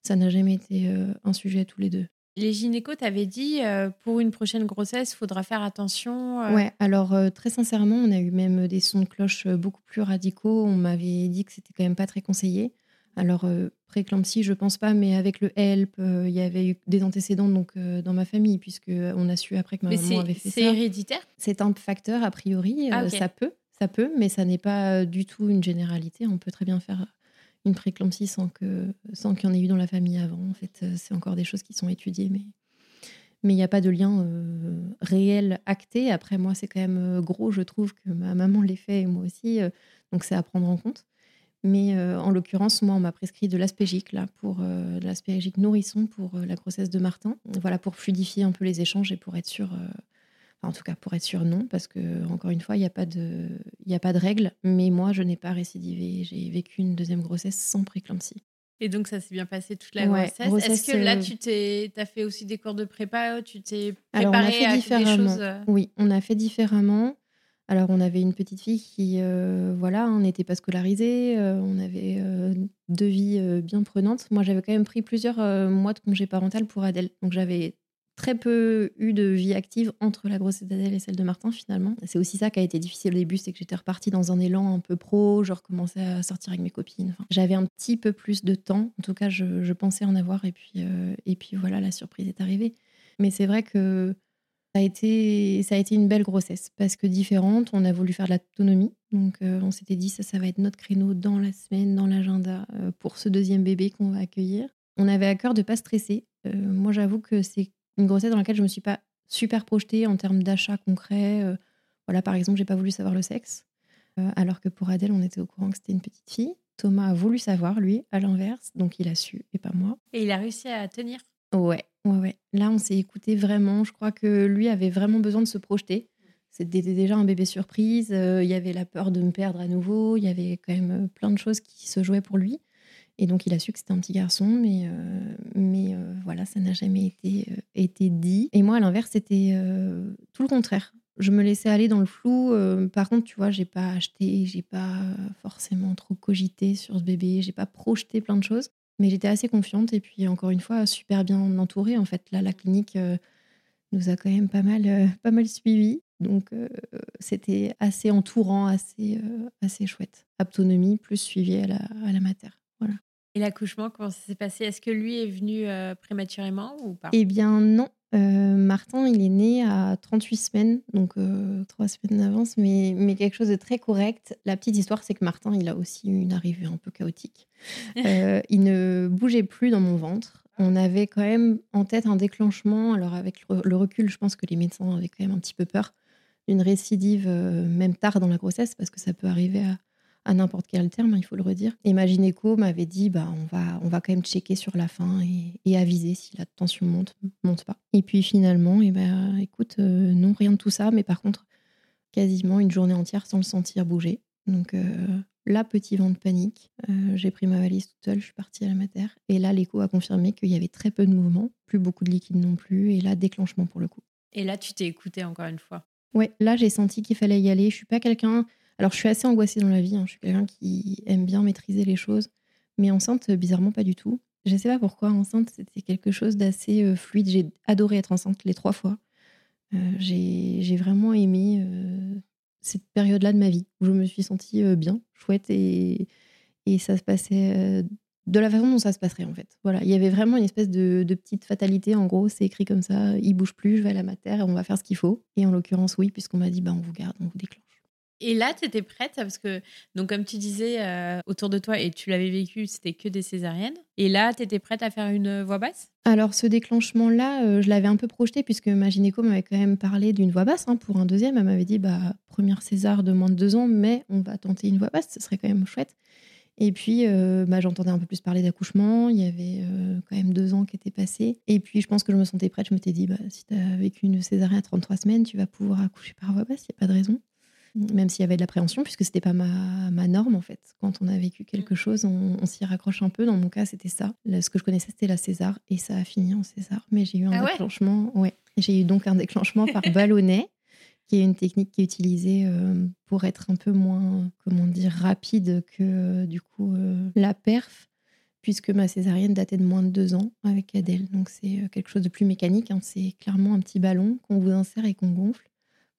Ça n'a jamais été un sujet tous les deux. Les gynécos t'avaient dit euh, pour une prochaine grossesse, il faudra faire attention. Euh. Ouais, alors euh, très sincèrement, on a eu même des sons de cloche beaucoup plus radicaux. On m'avait dit que c'était quand même pas très conseillé. Alors préclampsie, je pense pas, mais avec le HELP, il y avait eu des antécédents donc dans ma famille puisque on a su après que ma maman avait fait ça. C'est héréditaire? C'est un facteur a priori. Ah, ça peut, ça peut, mais ça n'est pas du tout une généralité. On peut très bien faire une préclampsie sans que sans qu'il y en ait eu dans la famille avant. En fait, euh, c'est encore des choses qui sont étudiées, mais mais il n'y a pas de lien euh, réel acté. Après, moi, c'est quand même euh, gros. Je trouve que ma maman l'ait fait et moi aussi, donc c'est à prendre en compte. Mais en l'occurrence, moi, on m'a prescrit de l'aspégique là pour l'aspégique nourrisson pour la grossesse de Martin. Voilà, pour fluidifier un peu les échanges et pour être sûr en tout cas, pour être sûr, non, parce que encore une fois, il n'y a pas de, a pas de règle. Mais moi, je n'ai pas récidivé. J'ai vécu une deuxième grossesse sans préclampsie. Et donc, ça s'est bien passé toute la grossesse. Est-ce que là, euh, tu t'es, as fait aussi des cours de prépa Tu t'es préparé Alors, on a fait différemment. Euh oui, on a fait différemment. Alors, on avait une petite fille qui, euh, voilà, on n'était pas scolarisée. on avait deux vies bien prenantes. Moi, j'avais quand même pris plusieurs mois de congé parental pour Adèle. Donc, j'avais très peu eu de vie active entre la grossesse d'Adèle et celle de Martin finalement. C'est aussi ça qui a été difficile au début, c'est que j'étais repartie dans un élan un peu pro, je recommençais à sortir avec mes copines. j'avais un petit peu plus de temps, en tout cas je, pensais en avoir et puis, euh, et puis voilà, la surprise est arrivée. Mais c'est vrai que Ça a, été, ça a été une belle grossesse parce que différente. On a voulu faire de l'autonomie. Donc, on s'était dit, ça, ça va être notre créneau dans la semaine, dans l'agenda pour ce deuxième bébé qu'on va accueillir. On avait à cœur de pas stresser. moi, j'avoue que c'est une grossesse dans laquelle je ne me suis pas super projetée en termes d'achat concret. voilà, par exemple, j'ai pas voulu savoir le sexe. alors que pour Adèle, on était au courant que c'était une petite fille. Thomas a voulu savoir, lui, à l'inverse, donc il a su et pas moi. Et il a réussi à tenir Ouais, ouais, ouais. Là, on s'est écouté vraiment. Je crois que lui avait vraiment besoin de se projeter. C'était déjà un bébé surprise. Euh, il y avait la peur de me perdre à nouveau. Il y avait quand même euh, plein de choses qui se jouaient pour lui. Et donc, il a su que c'était un petit garçon, mais, euh, mais voilà, ça n'a jamais été, été dit. Et moi, à l'inverse, c'était tout le contraire je me laissais aller dans le flou. Euh, par contre, tu vois, j'ai pas acheté, j'ai pas forcément trop cogité sur ce bébé, j'ai pas projeté plein de choses, mais j'étais assez confiante et puis encore une fois super bien entourée. En fait, là, la clinique euh, nous a quand même pas mal, euh, pas mal suivi, donc c'était assez entourant, assez, assez chouette. Autonomie plus suivi à la, à la. Voilà. Et l'accouchement, comment ça s'est passé? Est-ce que lui est venu prématurément ou pas? Eh bien non, euh, Martin, il est né à 38 semaines, donc euh, trois semaines d'avance, mais, mais quelque chose de très correct. La petite histoire, c'est que Martin, il a aussi eu une arrivée un peu chaotique. Euh, il ne bougeait plus dans mon ventre. On avait quand même en tête un déclenchement. Alors avec le recul, je pense que les médecins avaient quand même un petit peu peur d'une récidive, même tard dans la grossesse, parce que ça peut arriver à, à n'importe quel terme, il faut le redire. Et ma gynéco m'avait dit bah, on, va, on va quand même checker sur la fin et, aviser si la tension monte, monte pas. Et puis finalement, et eh ben, écoute, euh, non, rien de tout ça, mais par contre, quasiment une journée entière sans le sentir bouger. Donc euh, là, petit vent de panique. Euh, j'ai pris ma valise toute seule, je suis partie à la mater. Et là, l'écho a confirmé qu'il y avait très peu de mouvement, plus beaucoup de liquide non plus, et là, déclenchement pour le coup. Et là, tu t'es écoutée encore une fois Ouais, là, j'ai senti qu'il fallait y aller. Je suis pas quelqu'un alors, je suis assez angoissée dans la vie. Hein. Je suis quelqu'un qui aime bien maîtriser les choses. Mais enceinte, bizarrement, pas du tout. Je ne sais pas pourquoi. Enceinte, c'était quelque chose d'assez euh, fluide. J'ai adoré être enceinte les trois fois. Euh, j'ai vraiment aimé euh, cette période-là de ma vie où je me suis sentie bien, chouette et, ça se passait de la façon dont ça se passerait en fait. Voilà, il y avait vraiment une espèce de, de petite fatalité. En gros, c'est écrit comme ça il bouge plus, je vais à la mater et on va faire ce qu'il faut. Et en l'occurrence, oui, puisqu'on m'a dit bah, on vous garde, on vous déclenche. Et là, tu étais prête parce que, donc, comme tu disais, euh, autour de toi, et tu l'avais vécu, c'était que des césariennes. Et là, tu étais prête à faire une voix basse? Alors, ce déclenchement-là, euh, je l'avais un peu projeté puisque ma gynéco m'avait quand même parlé d'une voix basse. Hein, pour un deuxième, elle m'avait dit, bah, première César de moins de deux ans, mais on va tenter une voix basse, ce serait quand même chouette. Et puis, euh, bah, j'entendais un peu plus parler d'accouchement. Il y avait quand même deux ans qui étaient passés. Et puis, je pense que je me sentais prête. Je m'étais dit, bah, si tu as vécu une césarienne à 33 semaines, tu vas pouvoir accoucher par voix basse. Il n'y a pas de raison même s'il y avait de l'appréhension, puisque c'était pas ma, ma, norme en fait. Quand on a vécu quelque mm. chose, on, s'y raccroche un peu. Dans mon cas, c'était ça. ce que je connaissais, c'était la César, et ça a fini en César. Mais j'ai eu un ah déclenchement. Ouais. J'ai eu donc un déclenchement par ballonnet, qui est une technique qui est utilisée euh, pour être un peu moins, comment dire, rapide que euh, du coup euh, la perf. Puisque ma césarienne datait de moins de deux ans avec Adèle. Donc c'est quelque chose de plus mécanique. Hein. C'est clairement un petit ballon qu'on vous insère et qu'on gonfle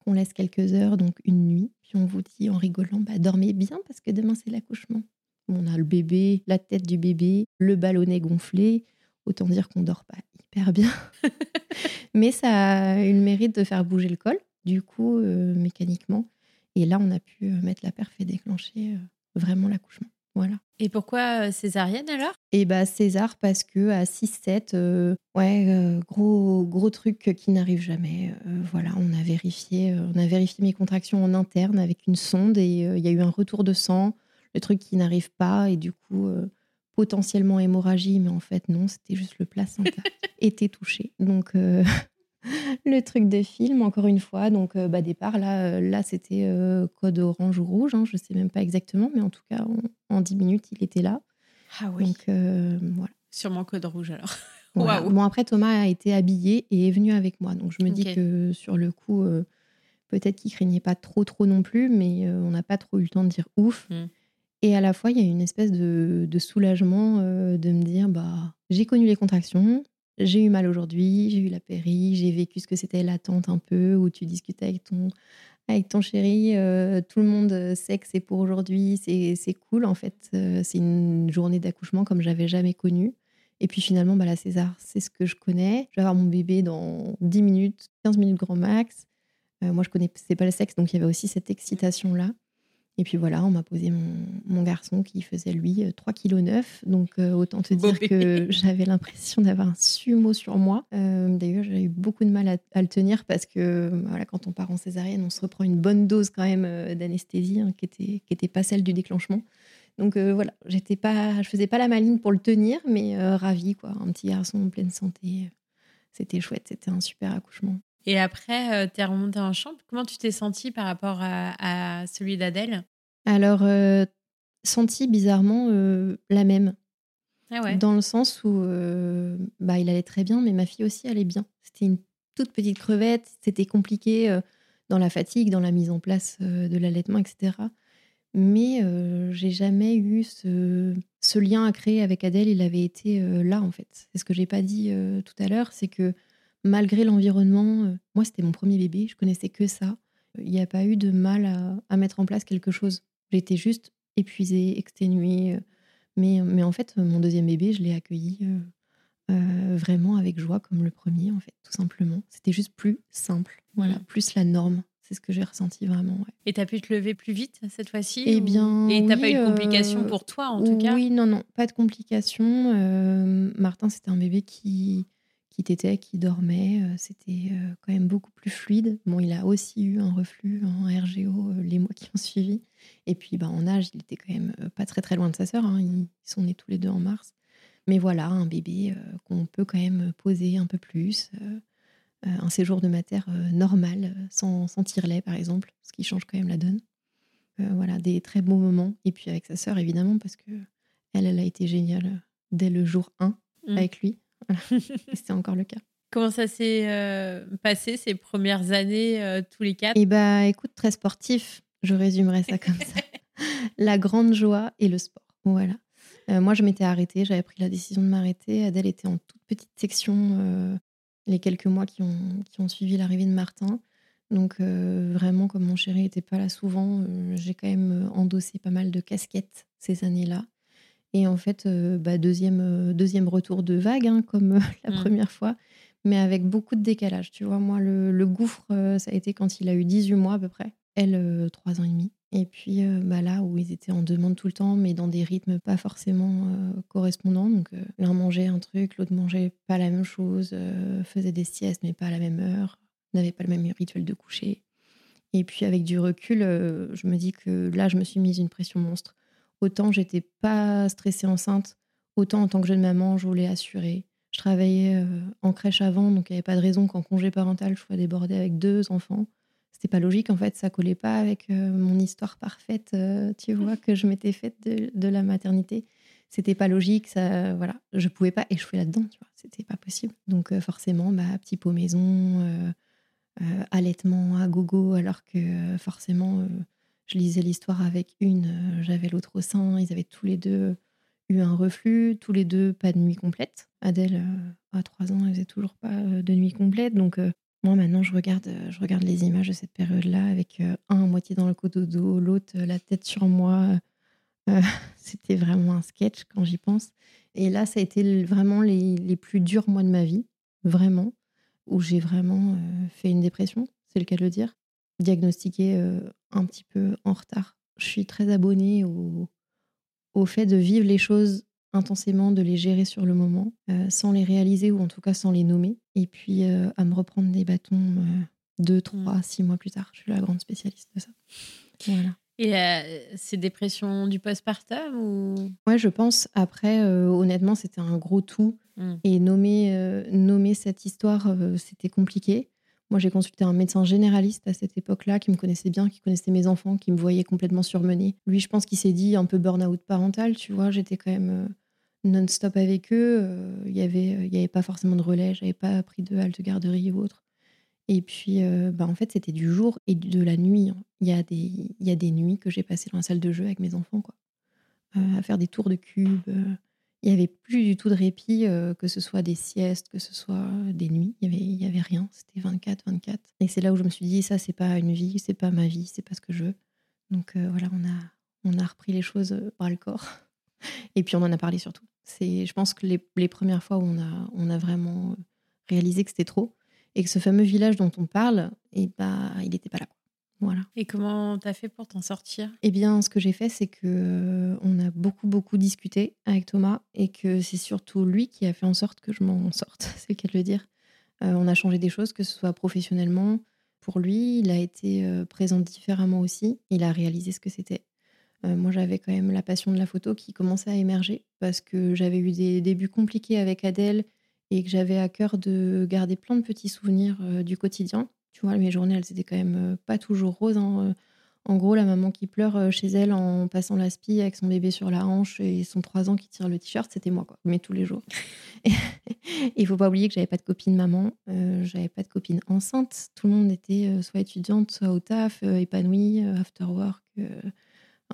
on laisse quelques heures, donc une nuit, puis on vous dit en rigolant, bah, dormez bien parce que demain c'est l'accouchement. On a le bébé, la tête du bébé, le ballonnet gonflé. Autant dire qu'on dort pas hyper bien. Mais ça a eu le mérite de faire bouger le col, du coup, euh, mécaniquement. Et là, on a pu euh, mettre la perf et déclencher euh, vraiment l'accouchement. Voilà. Et pourquoi euh, césarienne alors? Et bah César parce que à 6-7, euh, ouais, euh, gros gros truc qui n'arrive jamais. voilà, on a vérifié, on a vérifié mes contractions en interne avec une sonde et il y a eu un retour de sang, le truc qui n'arrive pas et du coup potentiellement hémorragie, mais en fait non, c'était juste le placenta était touché. Donc le truc de film, encore une fois. Donc, euh, bah, départ, là, euh, là c'était euh, code orange ou rouge. Hein, je ne sais même pas exactement, mais en tout cas, en, 10 minutes, il était là. Ah oui. Donc, voilà. Sûrement code rouge alors. Bon, après, Thomas a été habillé et est venu avec moi. Donc, je me dis que sur le coup, peut-être qu'il craignait pas trop, trop non plus, mais on n'a pas trop eu le temps de dire ouf. Hmm. Et à la fois, il y a une espèce de, de soulagement de me dire bah, j'ai connu les contractions, j'ai eu mal aujourd'hui, j'ai eu la péri, j'ai vécu ce que c'était l'attente un peu, où tu discutes avec ton, avec ton chéri, euh, tout le monde sait que c'est pour aujourd'hui, c'est cool en fait. Euh, c'est une journée d'accouchement comme j'avais jamais connu. Et puis finalement, bah, la César, c'est ce que je connais. Je vais avoir mon bébé dans 10 minutes, 15 minutes grand max. moi, je connaissais pas le sexe, donc il y avait aussi cette excitation-là. Et puis voilà, on m'a posé mon, garçon qui faisait lui 3 kg 9. Donc euh, autant te dire que j'avais l'impression d'avoir un sumo sur moi. Euh, d'ailleurs, j'ai eu beaucoup de mal à, le tenir parce que voilà, quand on part en césarienne, on se reprend une bonne dose quand même euh, d'anesthésie hein, qui était qui était pas celle du déclenchement. Donc voilà, j'étais pas, je faisais pas la maline pour le tenir, mais ravie quoi, un petit garçon en pleine santé. C'était chouette, c'était un super accouchement. Et après, euh, tu es remontée en chambre. Comment tu t'es sentie par rapport à, celui d'Adèle? Alors, euh, sentie bizarrement euh, la même. Ah Dans le sens où bah, il allait très bien, mais ma fille aussi allait bien. C'était une toute petite crevette. C'était compliqué dans la fatigue, dans la mise en place de l'allaitement, etc. Mais j'ai jamais eu ce, ce, lien à créer avec Adèle. Il avait été là, en fait. C'est ce que j'ai pas dit tout à l'heure. C'est que malgré l'environnement, euh, moi c'était mon premier bébé, je connaissais que ça. Il n'y a pas eu de mal à, mettre en place quelque chose. J'étais juste épuisée, exténuée. Euh, mais, mais en fait, mon deuxième bébé, je l'ai accueilli euh, vraiment avec joie, comme le premier, en fait, tout simplement. C'était juste plus simple, voilà, mmh. plus la norme. C'est ce que j'ai ressenti vraiment. Et tu as pu te lever plus vite cette fois-ci Eh bien. Et t'as pas eu de complications pour toi, en tout cas? Oui, non, non, pas de complications. Martin, c'était un bébé qui, qui t'était, qui dormait. Euh, c'était euh, quand même beaucoup plus fluide. Bon, il a aussi eu un reflux en RGO euh, les mois qui ont suivi. Et puis, bah, en âge, il était quand même pas très très loin de sa sœur. Hein. Ils sont nés tous les deux en mars. Mais voilà, un bébé qu'on peut quand même poser un peu plus. un séjour de mater normal, sans, sans tire-lait par exemple, ce qui change quand même la donne. voilà, des très beaux moments. Et puis avec sa sœur, évidemment, parce que elle, elle a été géniale dès le jour 1 mmh. avec lui. C'était encore le cas. Comment ça s'est euh, passé ces premières années, euh, tous les quatre? Eh bah, écoute, très sportif. Je résumerais ça comme ça. la grande joie et le sport. Voilà. Euh, moi, je m'étais arrêtée. J'avais pris la décision de m'arrêter. Adèle était en toute petite section les quelques mois qui ont, qui ont suivi l'arrivée de Martin. Donc, vraiment, comme mon chéri n'était pas là souvent, j'ai quand même endossé pas mal de casquettes ces années-là. Et en fait, euh, bah, deuxième, euh, deuxième retour de vague, hein, comme euh, la mmh. première fois, mais avec beaucoup de décalage. Tu vois, moi, le, gouffre, ça a été quand il a eu 18 mois à peu près. Elle, 3 ans et demi. Et puis bah, là où ils étaient en demande tout le temps, mais dans des rythmes pas forcément correspondants. Donc l'un mangeait un truc, l'autre mangeait pas la même chose, faisait des siestes mais pas à la même heure, n'avait pas le même rituel de coucher. Et puis avec du recul, je me dis que là, je me suis mise une pression monstre. Autant j'étais pas stressée enceinte, autant en tant que jeune maman, je voulais assurer. Je travaillais euh, en crèche avant, donc il n'y avait pas de raison qu'en congé parental, je sois débordée avec deux enfants. C'était pas logique, en fait, ça collait pas avec euh, mon histoire parfaite, euh, tu vois, que je m'étais faite de, la maternité. C'était pas logique, ça, voilà, je pouvais pas échouer là-dedans, tu vois, c'était pas possible. Donc forcément, bah, petit pot maison, allaitement à gogo, alors que forcément, je lisais l'histoire avec une, euh, j'avais l'autre au sein, ils avaient tous les deux eu un reflux, tous les deux pas de nuit complète. Adèle, euh, à trois ans, elle faisait toujours pas euh, de nuit complète. Donc, moi, maintenant, je regarde, je regarde les images de cette période-là avec un à moitié dans le cododo, l'autre la tête sur moi. C'était vraiment un sketch quand j'y pense. Et là, ça a été vraiment les, les, plus durs mois de ma vie, vraiment, où j'ai vraiment fait une dépression, c'est le cas de le dire diagnostiqué un petit peu en retard. Je suis très abonnée au, au fait de vivre les choses intensément, de les gérer sur le moment, sans les réaliser ou en tout cas sans les nommer. Et puis à me reprendre des bâtons deux, trois, mmh. six mois plus tard. Je suis la grande spécialiste de ça. Voilà. Et ces dépressions du postpartum ou? Ouais, je pense. Après, honnêtement, c'était un gros tout. Mmh. Et nommer, nommer cette histoire, c'était compliqué. Moi, j'ai consulté un médecin généraliste à cette époque-là qui me connaissait bien, qui connaissait mes enfants, qui me voyait complètement surmenée. Lui, je pense qu'il s'est dit un peu burn-out parental, tu vois. J'étais quand même euh, non-stop avec eux. Euh, il n'y avait, euh, y avait pas forcément de relais, j'avais pas pris de halte garderie ou autre. Et puis, bah, en fait, c'était du jour et de la nuit. Hein. Il y, a des, y a des nuits que j'ai passées dans la salle de jeu avec mes enfants, quoi. à faire des tours de cubes il n'y avait plus du tout de répit, euh, que ce soit des siestes, que ce soit des nuits. Il n'y avait, y avait rien. C'était 24, 24. Et c'est là où je me suis dit, ça, c'est pas une vie, c'est pas ma vie, c'est pas ce que je veux. Donc euh, voilà, on a, on a repris les choses euh, par le corps. Et puis on en a parlé surtout. C'est, je pense que les, les, premières fois où on a, on a vraiment réalisé que c'était trop et que ce fameux village dont on parle, et eh bah, il n'était pas là. Voilà. Et comment t'as fait pour t'en sortir? Eh bien, ce que j'ai fait, c'est que on a beaucoup beaucoup discuté avec Thomas et que c'est surtout lui qui a fait en sorte que je m'en sorte. c'est de le dire. on a changé des choses, que ce soit professionnellement. Pour lui, il a été présent différemment aussi. Il a réalisé ce que c'était. Euh, moi, j'avais quand même la passion de la photo qui commençait à émerger parce que j'avais eu des débuts compliqués avec Adèle et que j'avais à cœur de garder plein de petits souvenirs euh, du quotidien. Tu vois, mes journées, elles étaient quand même euh, pas toujours roses. Hein, en gros, la maman qui pleure chez elle en passant la spie avec son bébé sur la hanche et son 3 ans qui tire le t-shirt, c'était moi, quoi. Mais tous les jours. Il faut pas oublier que j'avais pas de copine maman, j'avais pas de copine enceinte. Tout le monde était soit étudiante, soit au taf, épanouie, after work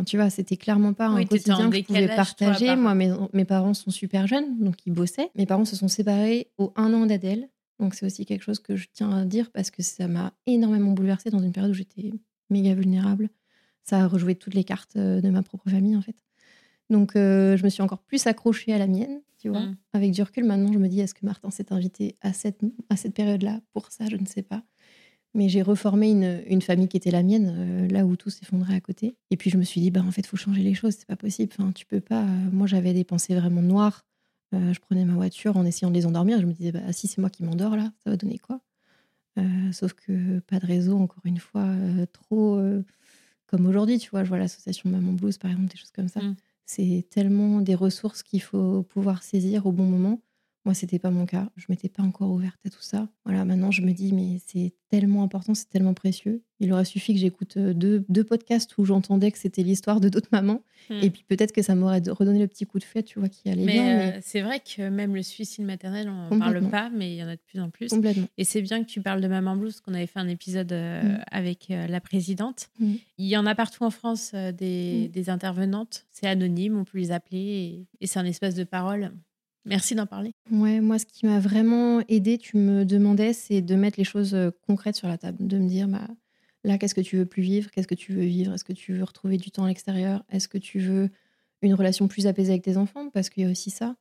tu vois, c'était clairement pas un quotidien que je pouvais partager. Moi, mes, parents sont super jeunes, donc ils bossaient. Mes parents se sont séparés au un an d'Adèle. Donc c'est aussi quelque chose que je tiens à dire parce que ça m'a énormément bouleversée dans une période où j'étais méga vulnérable. Ça a rejoué toutes les cartes euh, de ma propre famille, en fait. Donc euh, je me suis encore plus accrochée à la mienne, tu vois. Mmh. Avec du recul, maintenant, je me dis, est-ce que Martin s'est invité à cette, à cette période-là pour ça? Je ne sais pas. Mais j'ai reformé une, une, famille qui était la mienne, euh, là où tout s'effondrait à côté. Et puis je me suis dit, bah en fait, il faut changer les choses, c'est pas possible. Enfin, tu peux pas. Moi, j'avais des pensées vraiment noires. Euh, je prenais ma voiture en essayant de les endormir. Je me disais, bah si c'est moi qui m'endors là, ça va donner quoi? Sauf que pas de réseau, encore une fois, trop comme aujourd'hui, tu vois. Je vois l'association Maman Blues, par exemple, des choses comme ça. Mmh. C'est tellement des ressources qu'il faut pouvoir saisir au bon moment. Moi, c'était pas mon cas. Je m'étais pas encore ouverte à tout ça. Voilà, maintenant, je me dis, mais c'est tellement important, c'est tellement précieux. Il aurait suffi que j'écoute euh, deux, deux, podcasts où j'entendais que c'était l'histoire de d'autres mamans. Hmm. Et puis peut-être que ça m'aurait redonné le petit coup de fouet, tu vois, qui allait bien. Mais euh, c'est vrai que même le suicide maternel, on n'en parle pas, mais il y en a de plus en plus. Complètement. Et c'est bien que tu parles de Maman Blues, qu'on avait fait un épisode euh, hmm. avec la présidente. Hmm. Il y en a partout en France des, des intervenantes. C'est anonyme, on peut les appeler. Et, et c'est un espace de parole. Merci d'en parler. Ouais, moi, ce qui m'a vraiment aidé, tu me demandais, c'est de mettre les choses euh, concrètes sur la table, de me dire, bah, là, qu'est-ce que tu veux plus vivre? Qu'est-ce que tu veux vivre? Est-ce que tu veux retrouver du temps à l'extérieur? Est-ce que tu veux une relation plus apaisée avec tes enfants? Parce qu'il y a aussi ça.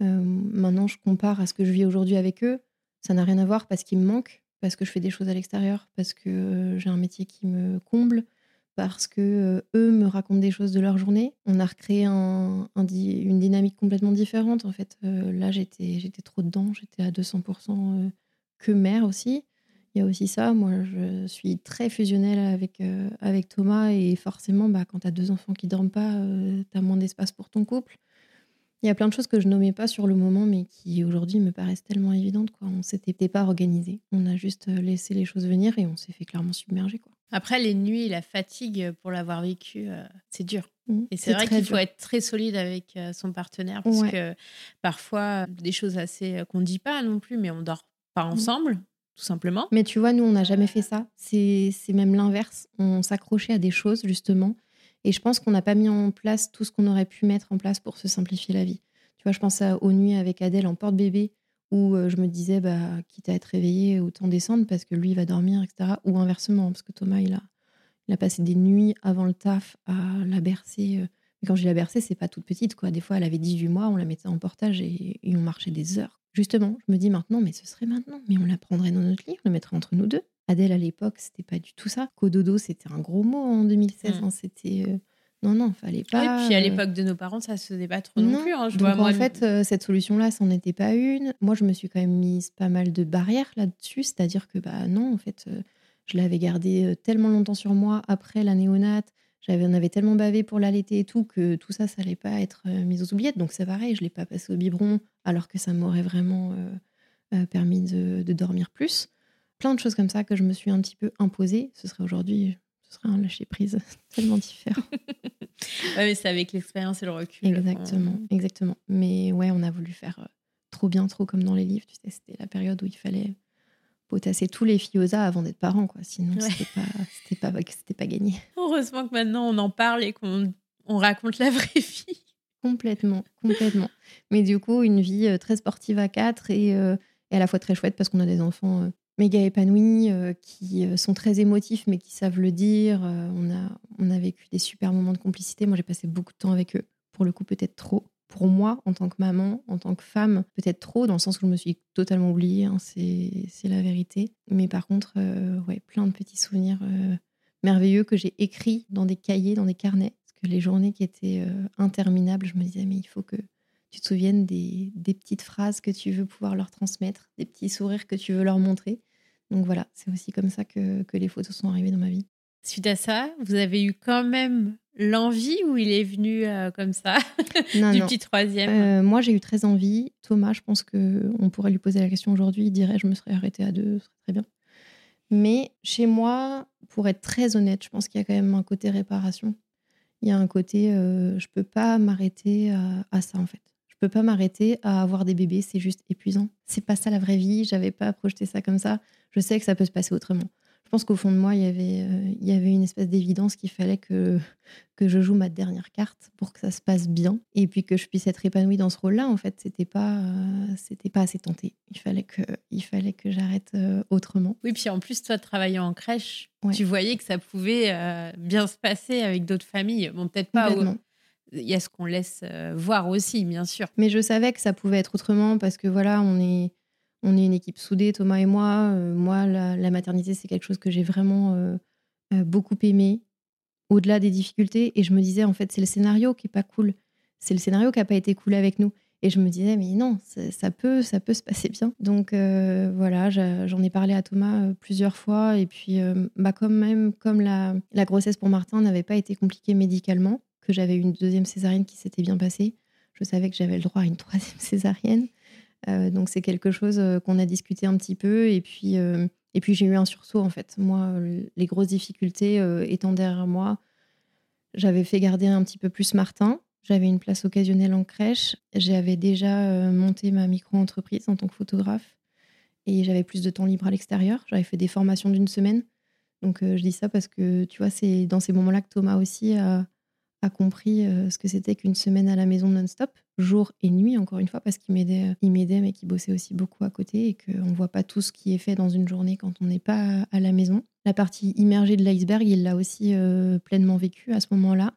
Maintenant, je compare à ce que je vis aujourd'hui avec eux. Ça n'a rien à voir parce qu'il me manque, parce que je fais des choses à l'extérieur, parce que euh, j'ai un métier qui me comble, parce que euh, eux me racontent des choses de leur journée. On a recréé un, une dynamique complètement différente. En fait, euh, là, j'étais, trop dedans. J'étais à 200% euh, que mère aussi. Il y a aussi ça. Moi, je suis très fusionnelle avec, Thomas. Et forcément, bah, quand tu as deux enfants qui dorment pas, tu as moins d'espace pour ton couple. Il y a plein de choses que je nommais pas sur le moment, mais qui aujourd'hui me paraissent tellement évidentes. Quoi. On s'était pas organisé. On a juste laissé les choses venir et on s'est fait clairement submerger. Après, les nuits et la fatigue pour l'avoir vécu, euh, c'est dur. Mmh. et c'est vrai qu'il faut être très solide avec euh, son partenaire parce que parfois, des choses assez euh, qu'on ne dit pas non plus, mais on dort pas mmh. ensemble. Tout simplement. Mais tu vois, nous, on n'a jamais fait ça. C'est même l'inverse. On s'accrochait à des choses, justement. Et je pense qu'on n'a pas mis en place tout ce qu'on aurait pu mettre en place pour se simplifier la vie. Tu vois, je pense à, aux nuits avec Adèle en porte-bébé où je me disais, bah, quitte à être réveillée, autant descendre parce que lui, il va dormir, etc. Ou inversement, parce que Thomas, il a, il a passé des nuits avant le taf à la bercer. Mais quand je dis la bercer, c'est pas toute petite, quoi. Des fois, elle avait 18 mois, on la mettait en portage et, on marchait des heures. Justement, je me dis maintenant, mais ce serait maintenant. Mais on la prendrait dans notre lit, on la mettrait entre nous deux. Adèle, à l'époque, c'était pas du tout ça. Cododo, c'était un gros mot en 2016. Mmh. Hein. C'était non, non, fallait pas. Et puis à euh, l'époque de nos parents, ça se faisait pas trop non, plus. Hein. Je Donc, en fait, euh, cette solution-là, c'en était pas une. Moi, je me suis quand même mise pas mal de barrières là-dessus. C'est-à-dire que, bah non, en fait, euh, je l'avais gardé tellement longtemps sur moi après la néonate. J'avais, on avait tellement bavé pour l'allaiter et tout que tout ça, ça allait pas être mis aux oubliettes. Donc c'est pareil, je l'ai pas passé au biberon alors que ça m'aurait vraiment permis de, de, dormir plus. Plein de choses comme ça que je me suis un petit peu imposée. Ce serait aujourd'hui, ce serait un lâcher prise tellement différent. ouais, mais c'est avec l'expérience et le recul. Exactement, exactement. Mais ouais, on a voulu faire euh, trop bien, trop comme dans les livres. Tu sais, c'était la période où il fallait potasser tous les FIOSA avant d'être parents, quoi. Sinon, c'était pas, c'était pas, c'était pas gagné. Heureusement que maintenant on en parle et qu'on on raconte la vraie vie. Complètement, complètement. Mais du coup, une vie euh, très sportive à quatre et, euh, et à la fois très chouette parce qu'on a des enfants méga épanouis, euh, qui euh, sont très émotifs, mais qui savent le dire. Euh, on, a, on a vécu des super moments de complicité. Moi, j'ai passé beaucoup de temps avec eux. Pour le coup, peut-être trop. pour moi, en tant que maman, en tant que femme, peut-être trop, dans le sens où je me suis totalement oubliée, hein, c'est la vérité. Mais par contre, ouais, plein de petits souvenirs merveilleux que j'ai écrits dans des cahiers, dans des carnets. Parce que les journées qui étaient interminables, je me disais, mais il faut que tu te souviennes des, des, petites phrases que tu veux pouvoir leur transmettre, des petits sourires que tu veux leur montrer. Donc voilà, c'est aussi comme ça que, que les photos sont arrivées dans ma vie. Suite à ça, vous avez eu quand même l'envie ou il est venu euh, comme ça du petit troisième? Euh, Moi, j'ai eu très envie. Thomas, je pense qu'on pourrait lui poser la question aujourd'hui. Il dirait je me serais arrêtée à deux, ce serait très bien. Mais chez moi, pour être très honnête, je pense qu'il y a quand même un côté réparation. Il y a un côté euh, je peux pas m'arrêter à, ça en fait. Je peux pas m'arrêter à avoir des bébés, c'est juste épuisant. C'est pas ça la vraie vie. J'avais pas projeté ça comme ça. Je sais que ça peut se passer autrement je pense qu'au fond de moi, il y avait, euh, il y avait une espèce d'évidence qu'il fallait que, que je joue ma dernière carte pour que ça se passe bien et puis que je puisse être épanouie dans ce rôle-là. En fait, c'était pas, euh, c'était pas assez tenté. Il fallait que, il fallait que j'arrête euh, autrement. Oui, puis en plus, toi, travaillant en crèche, tu voyais que ça pouvait bien se passer avec d'autres familles. Bon, peut-être pas. Il y a ce qu'on laisse voir aussi, bien sûr. Mais je savais que ça pouvait être autrement parce que voilà, on est on est une équipe soudée, Thomas et moi. Euh, moi, la, maternité, c'est quelque chose que j'ai vraiment euh, euh, beaucoup aimé, au-delà des difficultés. Et je me disais, en fait, c'est le scénario qui est pas cool. C'est le scénario qui a pas été cool avec nous. Et je me disais, mais non, ça peut, ça peut se passer bien. Donc voilà, j'en ai parlé à Thomas plusieurs fois. Et puis, bah, quand même, comme la, la grossesse pour Martin n'avait pas été compliquée médicalement, que j'avais une deuxième césarienne qui s'était bien passée, je savais que j'avais le droit à une troisième césarienne. Euh, donc c'est quelque chose euh, qu'on a discuté un petit peu et puis euh, et puis j'ai eu un sursaut en fait. Moi, les grosses difficultés étant derrière moi, j'avais fait garder un petit peu plus Martin. J'avais une place occasionnelle en crèche. J'avais déjà monté ma micro-entreprise en tant que photographe et j'avais plus de temps libre à l'extérieur. J'avais fait des formations d'une semaine. Donc je dis ça parce que tu vois, c'est dans ces moments-là que Thomas aussi a, a compris euh, ce que c'était qu'une semaine à la maison non-stop, jour et nuit, encore une fois, parce qu'il m'aidait, il m'aidait, mais qu'il bossait aussi beaucoup à côté et qu'on ne voit pas tout ce qui est fait dans une journée quand on n'est pas à la maison. La partie immergée de l'iceberg, il l'a aussi euh, pleinement vécu à ce moment-là.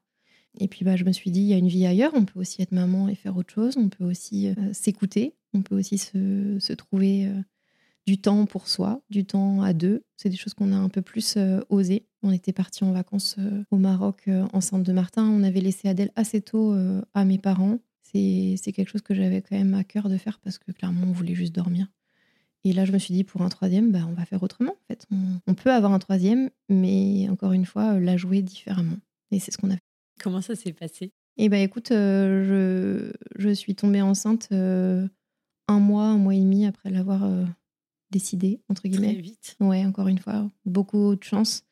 Et puis bah, je me suis dit, il y a une vie ailleurs, on peut aussi être maman et faire autre chose, on peut aussi euh, s'écouter, on peut aussi se, se trouver du temps pour soi, du temps à deux. C'est des choses qu'on a un peu plus euh, osé. On était parti en vacances euh, au Maroc euh, enceinte de Martin. On avait laissé Adèle assez tôt à mes parents. C'est quelque chose que j'avais quand même à cœur de faire parce que clairement, on voulait juste dormir. Et là, je me suis dit, pour un troisième, bah, on va faire autrement. En fait, on, peut avoir un troisième, mais encore une fois, la jouer différemment. Et c'est ce qu'on a fait. Comment ça s'est passé? Eh bien, écoute, je, je, suis tombée enceinte un mois, un mois et demi après l'avoir décidé, entre guillemets. Très vite. Ouais, encore une fois, beaucoup de chance.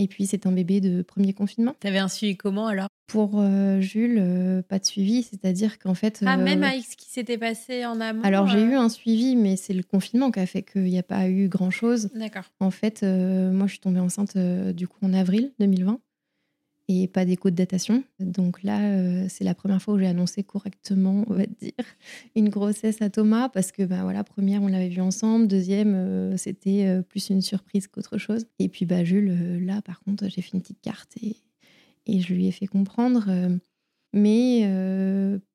Et puis, c'est un bébé de premier confinement. Tu avais un suivi comment alors? Pour euh, Jules, euh, pas de suivi, c'est-à-dire qu'en fait. Ah, même avec ce qui s'était passé en amont Alors, j'ai eu un suivi, mais c'est le confinement qui a fait qu'il n'y a pas eu grand-chose. D'accord. En fait, moi, je suis tombée enceinte du coup en avril 2020 et pas d'écho de datation. Donc là, euh, c'est la première fois où j'ai annoncé correctement, on va dire, une grossesse à Thomas parce que bah voilà, première on l'avait vu ensemble, deuxième euh, c'était euh, plus une surprise qu'autre chose. Et puis bah Jules, là par contre, j'ai fait une petite carte et, et je lui ai fait comprendre, mais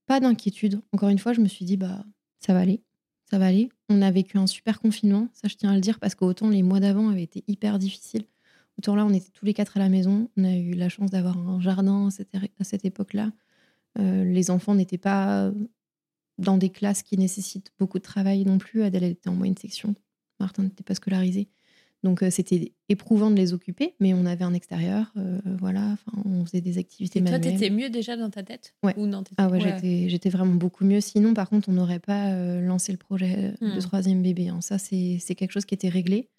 pas d'inquiétude. Encore une fois, je me suis dit bah ça va aller, ça va aller. On a vécu un super confinement, ça je tiens à le dire parce qu'autant les mois d'avant avaient été hyper difficiles. Autour là, on était tous les quatre à la maison. On a eu la chance d'avoir un jardin à cette, époque-là. Euh, les enfants n'étaient pas dans des classes qui nécessitent beaucoup de travail non plus. Adèle était en moyenne section. Martin n'était pas scolarisé. Donc euh, c'était éprouvant de les occuper, mais on avait un extérieur, euh, voilà, on faisait des activités Et toi, tu étais mieux déjà dans ta tête ouais. ou non Ah ouais, j'étais vraiment beaucoup mieux. Sinon, par contre, on n'aurait pas lancé le projet de hmm. troisième bébé. Hein. Ça, c'est quelque chose qui était réglé.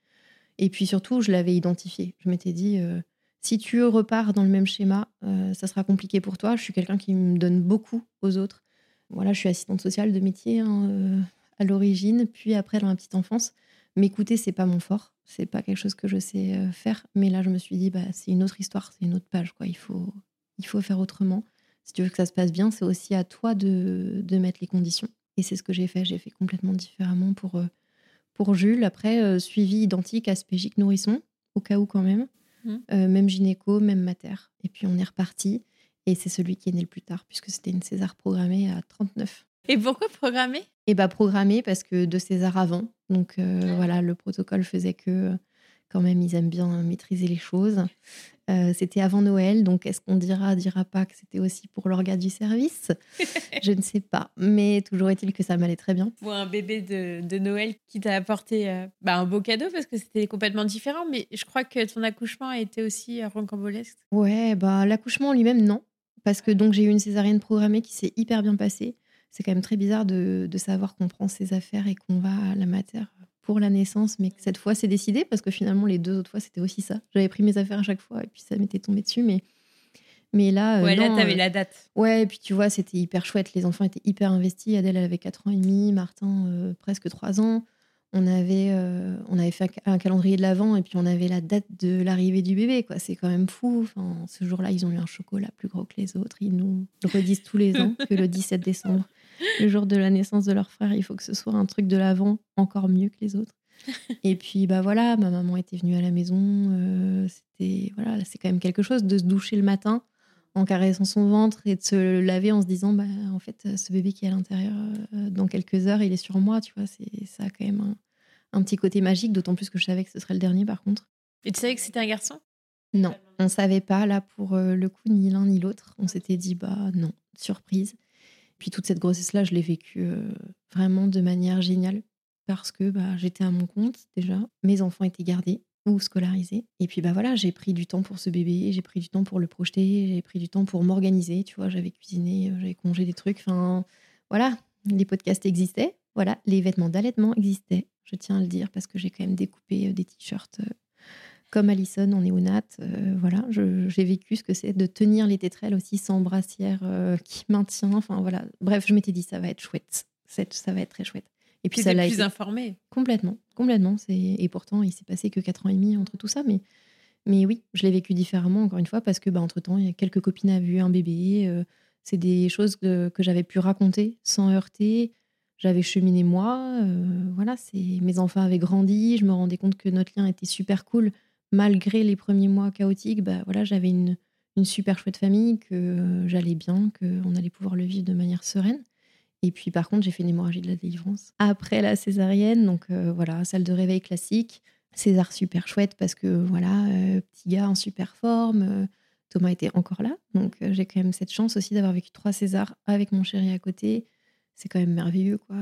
Et puis surtout, je l'avais identifié. Je m'étais dit, euh, si tu repars dans le même schéma, euh, ça sera compliqué pour toi. Je suis quelqu'un qui me donne beaucoup aux autres. Voilà, je suis assistante sociale de métier hein, euh, à l'origine, puis après dans la petite enfance. M'écouter, c'est pas mon fort. C'est pas quelque chose que je sais faire. Mais là, je me suis dit, bah, c'est une autre histoire, c'est une autre page. Il, faut, il faut faire autrement. Si tu veux que ça se passe bien, c'est aussi à toi de mettre les conditions. Et c'est ce que j'ai fait. J'ai fait complètement différemment pour pour Jules. Après, euh, suivi identique à Spégique Nourrisson, au cas où quand même. Mmh. Euh, même gynéco, même mater. Et puis on est reparti. Et c'est celui qui est né le plus tard, puisque c'était une César programmée à 39. Et pourquoi programmée? Et bah programmée parce que de César avant. Donc euh, voilà, le protocole faisait que quand même, ils aiment bien maîtriser les choses. Euh, c'était avant Noël, donc est-ce qu'on dira, dira pas que c'était aussi pour l'organe du service? Je ne sais pas, mais toujours est-il que ça m'allait très bien. Pour un bébé de, Noël qui t'a apporté euh, bah, un beau cadeau parce que c'était complètement différent, mais je crois que ton accouchement a été aussi euh, roncambolesque. Ouais, bah l'accouchement lui-même non, parce que donc j'ai eu une césarienne programmée qui s'est hyper bien passée. C'est quand même très bizarre de, de savoir qu'on prend ses affaires et qu'on va à la matière pour la naissance, mais que cette fois c'est décidé parce que finalement les deux autres fois c'était aussi ça. J'avais pris mes affaires à chaque fois et puis ça m'était tombé dessus, mais mais là. Euh, ouais, là t'avais euh, la date. Ouais, et puis tu vois c'était hyper chouette. Les enfants étaient hyper investis. Adèle elle avait 4 ans et demi, Martin euh, presque 3 ans. On avait on avait fait un calendrier de l'avant et puis on avait la date de l'arrivée du bébé quoi. C'est quand même fou. Enfin, ce jour-là ils ont eu un chocolat plus gros que les autres. Ils nous le redisent tous les ans que le 17 décembre le jour de la naissance de leur frère, il faut que ce soit un truc de l'avant encore mieux que les autres. Et puis bah voilà, ma maman était venue à la maison. Euh, c'était voilà, c'est quand même quelque chose de se doucher le matin en caressant son ventre et de se laver en se disant bah en fait ce bébé qui est à l'intérieur euh, dans quelques heures il est sur moi tu vois c'est ça a quand même un, un petit côté magique d'autant plus que je savais que ce serait le dernier par contre et tu savais que c'était un garçon? Non on savait pas là pour euh, le coup ni l'un ni l'autre on s'était dit bah non surprise puis toute cette grossesse-là, je l'ai vécue euh, vraiment de manière géniale parce que bah, j'étais à mon compte déjà, mes enfants étaient gardés ou scolarisés. Et puis bah voilà, j'ai pris du temps pour ce bébé, j'ai pris du temps pour le projeter, j'ai pris du temps pour m'organiser. Tu vois, j'avais cuisiné, euh, j'avais congé des trucs. Enfin voilà, les podcasts existaient. Voilà, les vêtements d'allaitement existaient. Je tiens à le dire parce que j'ai quand même découpé euh, des t-shirts comme Alison en néonate. Euh, voilà, j'ai vécu ce que c'est de tenir les tétrelles aussi sans brassière euh, qui maintient. Enfin voilà, bref, je m'étais dit ça va être chouette, ça va être très chouette. Et puis ça l'a plus informé. Complètement, complètement. Et pourtant, il s'est passé que 4 ans et demi entre tout ça, mais mais oui, je l'ai vécu différemment encore une fois parce que bah, entre temps, il y a quelques copines avaient vu un bébé. Euh, c'est des choses que, que j'avais pu raconter sans heurter. J'avais cheminé moi, voilà, c'est mes enfants avaient grandi, je me rendais compte que notre lien était super cool malgré les premiers mois chaotiques, bah, voilà, j'avais une, super chouette famille, que j'allais bien, qu'on allait pouvoir le vivre de manière sereine. Et puis par contre, j'ai fait une hémorragie de la délivrance après la césarienne. Donc euh, voilà, salle de réveil classique. César super chouette parce que voilà, euh, petit gars en super forme. Euh, Thomas était encore là. Donc j'ai quand même cette chance aussi d'avoir vécu trois Césars avec mon chéri à côté c'est quand même merveilleux quoi.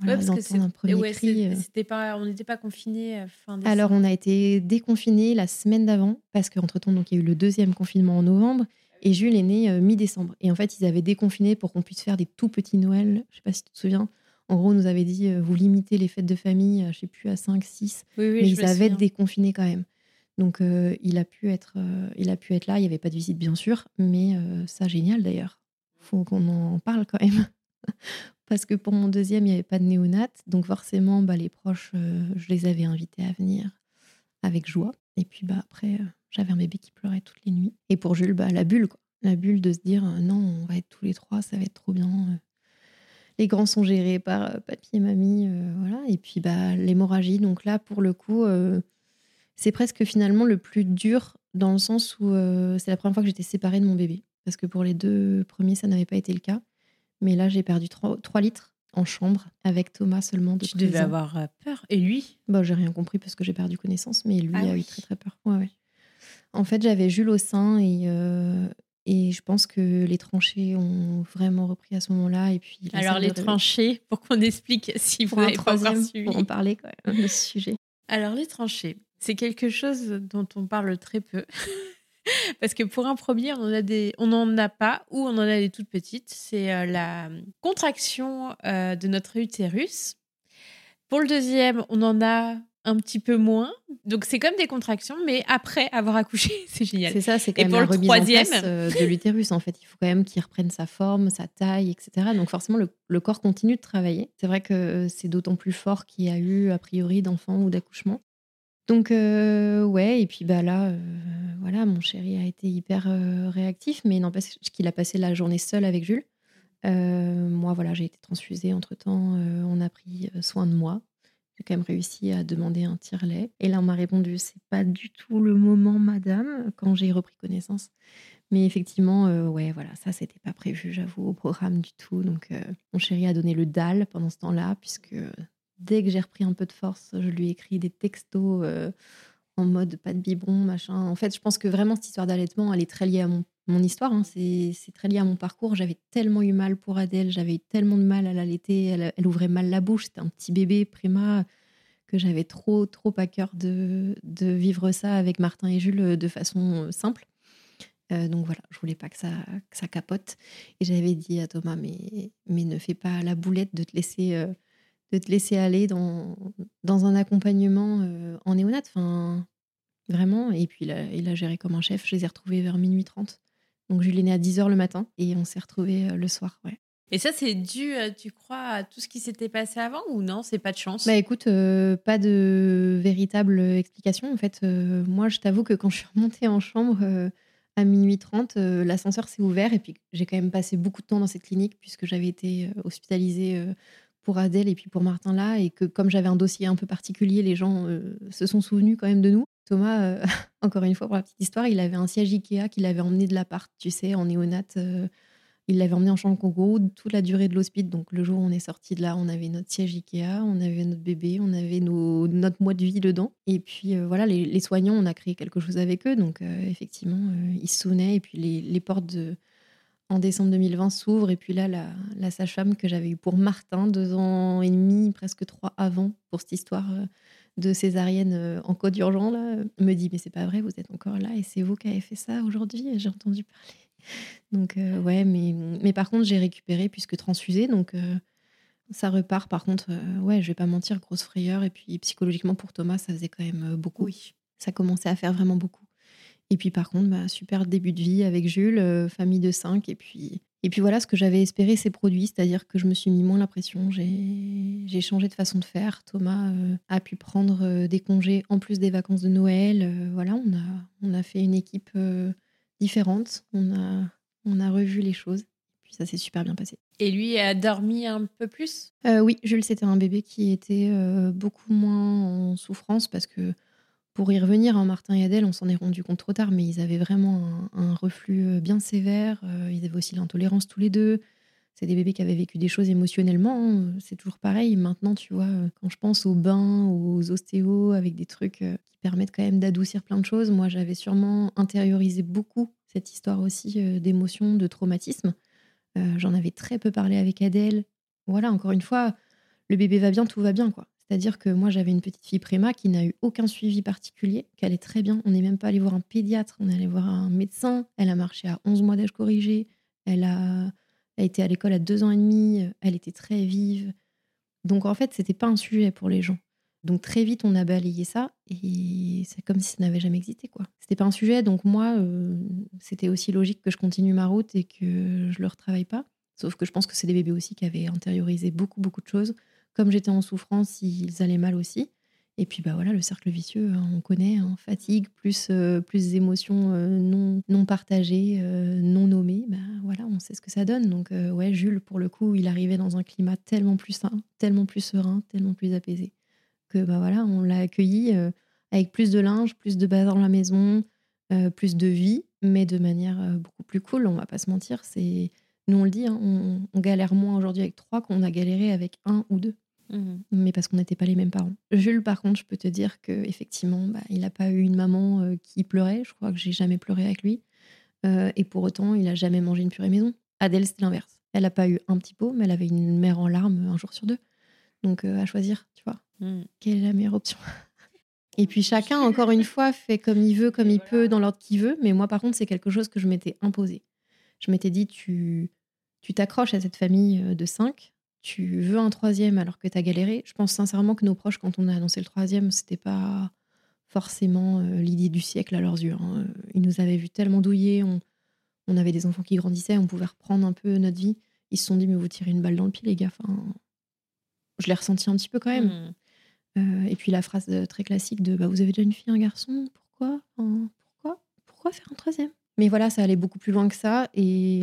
Voilà, ouais, d'entendre un premier ouais, cri euh. pas on n'était pas confinés fin alors on a été déconfinés la semaine d'avant parce qu'entre temps donc il y a eu le deuxième confinement en novembre et Jules est né euh, mi-décembre. Et en fait ils avaient déconfiné pour qu'on puisse faire des tout petits Noëls je sais pas si tu te souviens. En gros on nous avait dit euh, vous limitez les fêtes de famille je sais plus à 5 6 oui, mais ils avaient déconfiné quand même. Donc il a pu être il a pu être là. Il y avait pas de visite bien sûr mais ça génial d'ailleurs. Faut qu'on en parle quand même parce que pour mon deuxième, il n'y avait pas de néonat. Donc forcément, bah, les proches, euh, je les avais invités à venir avec joie. Et puis bah, après, euh, j'avais un bébé qui pleurait toutes les nuits. Et pour Jules, bah, la bulle, quoi. La bulle de se dire, euh, non, on va être tous les trois, ça va être trop bien. les grands sont gérés par papy et mamie. Et puis bah, l'hémorragie. Donc là, pour le coup, c'est presque finalement le plus dur dans le sens où c'est la première fois que j'étais séparée de mon bébé. Parce que pour les deux premiers, ça n'avait pas été le cas. Mais là, j'ai perdu 3, litres en chambre avec Thomas seulement. De tu devais avoir euh, peur. Et lui? Bah, J'ai rien compris parce que j'ai perdu connaissance, mais lui ah a eu très très peur. Ouais, ouais. En fait, j'avais Jules au sein et, euh, et je pense que les tranchées ont vraiment repris à ce moment-là. Et puis Alors, les tranchées, pour qu'on explique si vous n'avez pas encore suivi. Pour en parler quand même de ce sujet. Alors, les tranchées, c'est quelque chose dont on parle très peu. Parce que pour un premier, on a des, on n'en a pas ou on en a des toutes petites. C'est euh, la contraction euh, de notre utérus. Pour le deuxième, on en a un petit peu moins. Donc c'est comme des contractions, mais après avoir accouché, c'est génial. C'est ça, c'est quand même pour la le troisième... Euh, de l'utérus en fait. Il faut quand même qu'il reprenne sa forme, sa taille, etc. Donc forcément, le, le corps continue de travailler. C'est vrai que c'est d'autant plus fort qu'il y a eu a priori d'enfants ou d'accouchements. Donc, euh, ouais, et puis bah là, euh, voilà, mon chéri a été hyper euh, réactif, mais n'empêche qu'il a passé la journée seul avec Jules. moi, voilà, j'ai été transfusée entre temps, on a pris soin de moi. J'ai quand même réussi à demander un tire-lait. Et là, on m'a répondu c'est pas du tout le moment, madame, quand j'ai repris connaissance. Mais effectivement, ouais, voilà, ça, c'était pas prévu, j'avoue, au programme du tout. Donc, mon chéri a donné le dalle pendant ce temps-là, puisque dès que j'ai repris un peu de force, je lui ai écrit des textos euh, en mode pas de biberon, machin. En fait, je pense que vraiment, cette histoire d'allaitement, elle est très liée à mon, histoire. hein. C'est très lié à mon parcours. J'avais tellement eu mal pour Adèle, j'avais eu tellement de mal à l'allaiter. Elle, elle ouvrait mal la bouche, c'était un petit bébé préma que j'avais trop, trop à cœur de, vivre ça avec Martin et Jules de façon euh, simple. Euh, donc voilà, je voulais pas que ça, capote. Et j'avais dit à Thomas, mais, mais ne fais pas la boulette de te laisser, euh, de te laisser aller dans, dans un accompagnement euh, en néonate. Enfin, vraiment. Et puis il a, il a géré comme un chef. Je les ai retrouvés vers minuit 30. Donc Jules est né à 10h le matin et on s'est retrouvés euh, le soir. Ouais. Et ça, c'est dû, euh, tu crois, à tout ce qui s'était passé avant ou non? C'est pas de chance? Bah écoute, euh, pas de véritable explication. En fait, euh, moi, je t'avoue que quand je suis remontée en chambre euh, à minuit 30, euh, l'ascenseur s'est ouvert et puis j'ai quand même passé beaucoup de temps dans cette clinique puisque j'avais été hospitalisée pour Adèle et puis pour Martin là et que comme j'avais un dossier un peu particulier, les gens euh, se sont souvenus quand même de nous. Thomas, euh, encore une fois pour la petite histoire, il avait un siège Ikea qu'il avait emmené de l'appart, tu sais, en néonate. euh, il l'avait emmené en chambre Congo toute la durée de l'hospice. Donc le jour où on est sorti de là, on avait notre siège Ikea, on avait notre bébé, on avait nos, notre mois de vie dedans. Et puis voilà, les, soignants, on a créé quelque chose avec eux. Donc effectivement, ils se souvenaient. Et puis les, les portes de, en décembre 2020 s'ouvrent. Et puis là, la, la sage-femme que j'avais eue pour Martin, deux ans et demi, presque trois avant, pour cette histoire euh, de césarienne euh, en code urgent, là, me dit Mais c'est pas vrai, vous êtes encore là et c'est vous qui avez fait ça aujourd'hui. Et J'ai entendu parler. Donc, euh, ouais, mais, mais par contre, j'ai récupéré puisque transfusée. Donc, euh, ça repart. Par contre, euh, ouais, je vais pas mentir, grosse frayeur. Et puis, psychologiquement, pour Thomas, ça faisait quand même euh, beaucoup. Oui. Ça commençait à faire vraiment beaucoup. Et puis, par contre, bah, super début de vie avec Jules, euh, famille de cinq. Et puis, et puis voilà, ce que j'avais espéré s'est produit, c'est-à-dire que je me suis mis moins la pression. J'ai changé de façon de faire. Thomas euh, a pu prendre euh, des congés en plus des vacances de Noël. Euh, voilà, on a, on a fait une équipe différente. On a, on a revu les choses. Puis ça s'est super bien passé. Et lui a dormi un peu plus? Oui, Jules, c'était un bébé qui était beaucoup moins en souffrance parce que pour y revenir, hein, Martin et Adèle, on s'en est rendu compte trop tard, mais ils avaient vraiment un, reflux euh, bien sévère. euh, ils avaient aussi l'intolérance tous les deux. C'est des bébés qui avaient vécu des choses émotionnellement. hein, C'est toujours pareil. Maintenant, tu vois, euh, quand je pense aux bains, aux ostéos, avec des trucs qui permettent quand même d'adoucir plein de choses, moi, j'avais sûrement intériorisé beaucoup cette histoire aussi euh, d'émotion, de traumatisme. J'en avais très peu parlé avec Adèle. Voilà, encore une fois, le bébé va bien, tout va bien, quoi. C'est-à-dire que moi, j'avais une petite fille préma qui n'a eu aucun suivi particulier, qui allait très bien. On n'est même pas allé voir un pédiatre, on est allé voir un médecin. Elle a marché à 11 mois d'âge corrigé. Elle a, été à l'école à deux ans et demi. Elle était très vive. Donc, en fait, c'était pas un sujet pour les gens. Donc, très vite, on a balayé ça et c'est comme si ça n'avait jamais existé, quoi. C'était pas un sujet. Donc, moi, euh, c'était aussi logique que je continue ma route et que je le retravaille pas. Sauf que je pense que c'est des bébés aussi qui avaient intériorisé beaucoup, beaucoup de choses. Comme j'étais en souffrance, ils allaient mal aussi. Et puis bah voilà, le cercle vicieux, hein, on connaît, hein, fatigue, plus, euh, plus émotions euh, non, non partagées, euh, non nommées, bah voilà, on sait ce que ça donne. Donc ouais, Jules, pour le coup, il arrivait dans un climat tellement plus sain, tellement plus serein, tellement plus apaisé, que bah voilà, on l'a accueilli avec plus de linge, plus de bazar dans la maison, plus de vie, mais de manière beaucoup plus cool, on va pas se mentir. C'est Nous on le dit, hein, on, on galère moins aujourd'hui avec trois qu'on a galéré avec un ou deux mais parce qu'on n'était pas les mêmes parents. Jules, par contre, je peux te dire que effectivement, bah, il n'a pas eu une maman euh, qui pleurait. Je crois que j'ai jamais pleuré avec lui. Euh, et pour autant, il a jamais mangé une purée maison. Adèle, c'était l'inverse. Elle n'a pas eu un petit pot, mais elle avait une mère en larmes un jour sur deux. Donc, euh, à choisir, tu vois, Mm. quelle est la meilleure option? Et puis, chacun, encore une fois, fait comme il veut, comme il peut, dans l'ordre qu'il veut. Mais moi, par contre, c'est quelque chose que je m'étais imposé. Je m'étais dit, tu tu t'accroches à cette famille euh, de cinq, tu veux un troisième alors que tu as galéré. Je pense sincèrement que nos proches, quand on a annoncé le troisième, c'était pas forcément euh, l'idée du siècle à leurs yeux. hein. Euh, Ils nous avaient vu tellement douillés, on, on avait des enfants qui grandissaient, on pouvait reprendre un peu notre vie. Ils se sont dit, mais vous tirez une balle dans le pied, les gars. Enfin, je l'ai ressenti un petit peu quand même. Mm. Euh, et puis la phrase très classique de bah, Vous avez déjà une fille, un garçon? Pourquoi? Enfin, Pourquoi? Pourquoi faire un troisième? Mais voilà, ça allait beaucoup plus loin que ça. Et,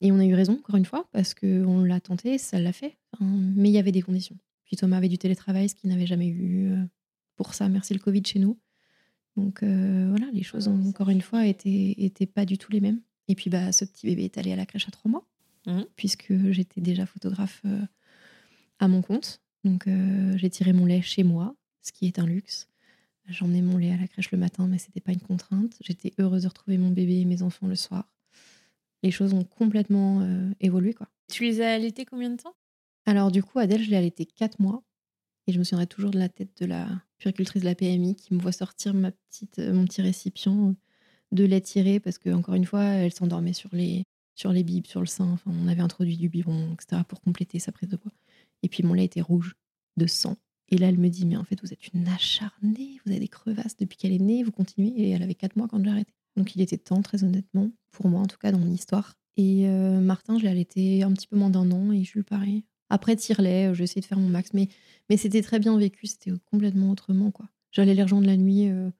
et on a eu raison, encore une fois, parce qu'on l'a tenté, ça l'a fait. Enfin, mais il y avait des conditions. Puis Thomas avait du télétravail, ce qu'il n'avait jamais eu. euh, pour ça, merci le Covid chez nous. Donc euh, voilà, les choses, ont, encore une fois, étaient, étaient pas du tout les mêmes. Et puis, bah, ce petit bébé est allé à la crèche à trois mois, Mhm. puisque j'étais déjà photographe euh, à mon compte. Donc, euh, j'ai tiré mon lait chez moi, ce qui est un luxe. J'emmenais mon lait à la crèche le matin, mais c'était pas une contrainte. J'étais heureuse de retrouver mon bébé et mes enfants le soir. Les choses ont complètement euh, évolué, quoi. Tu les as allaités combien de temps? Alors, du coup, Adèle, je l'ai allaitée quatre mois. Et je me souviendrai toujours de la tête de la puéricultrice de la PMI qui me voit sortir ma petite, euh, mon petit récipient de lait tiré parce que, encore une fois, elle s'endormait sur les, sur les bibes, sur le sein. Enfin, on avait introduit du biberon, etc., pour compléter sa prise de poids. Et puis, mon lait était rouge de sang. Et là, elle me dit, mais en fait, vous êtes une acharnée, vous avez des crevasses depuis qu'elle est née, vous continuez. Et elle avait quatre mois quand j'ai arrêté. Donc, il était temps, très honnêtement, pour moi, en tout cas, dans mon histoire. Et euh, Martin, je l'ai allaité un petit peu moins d'un an et Jules, pareil. Après, tire-lait, j'ai essayé de faire mon max, mais, mais c'était très bien vécu, c'était complètement autrement, quoi. J'allais les rejoindre la nuit euh,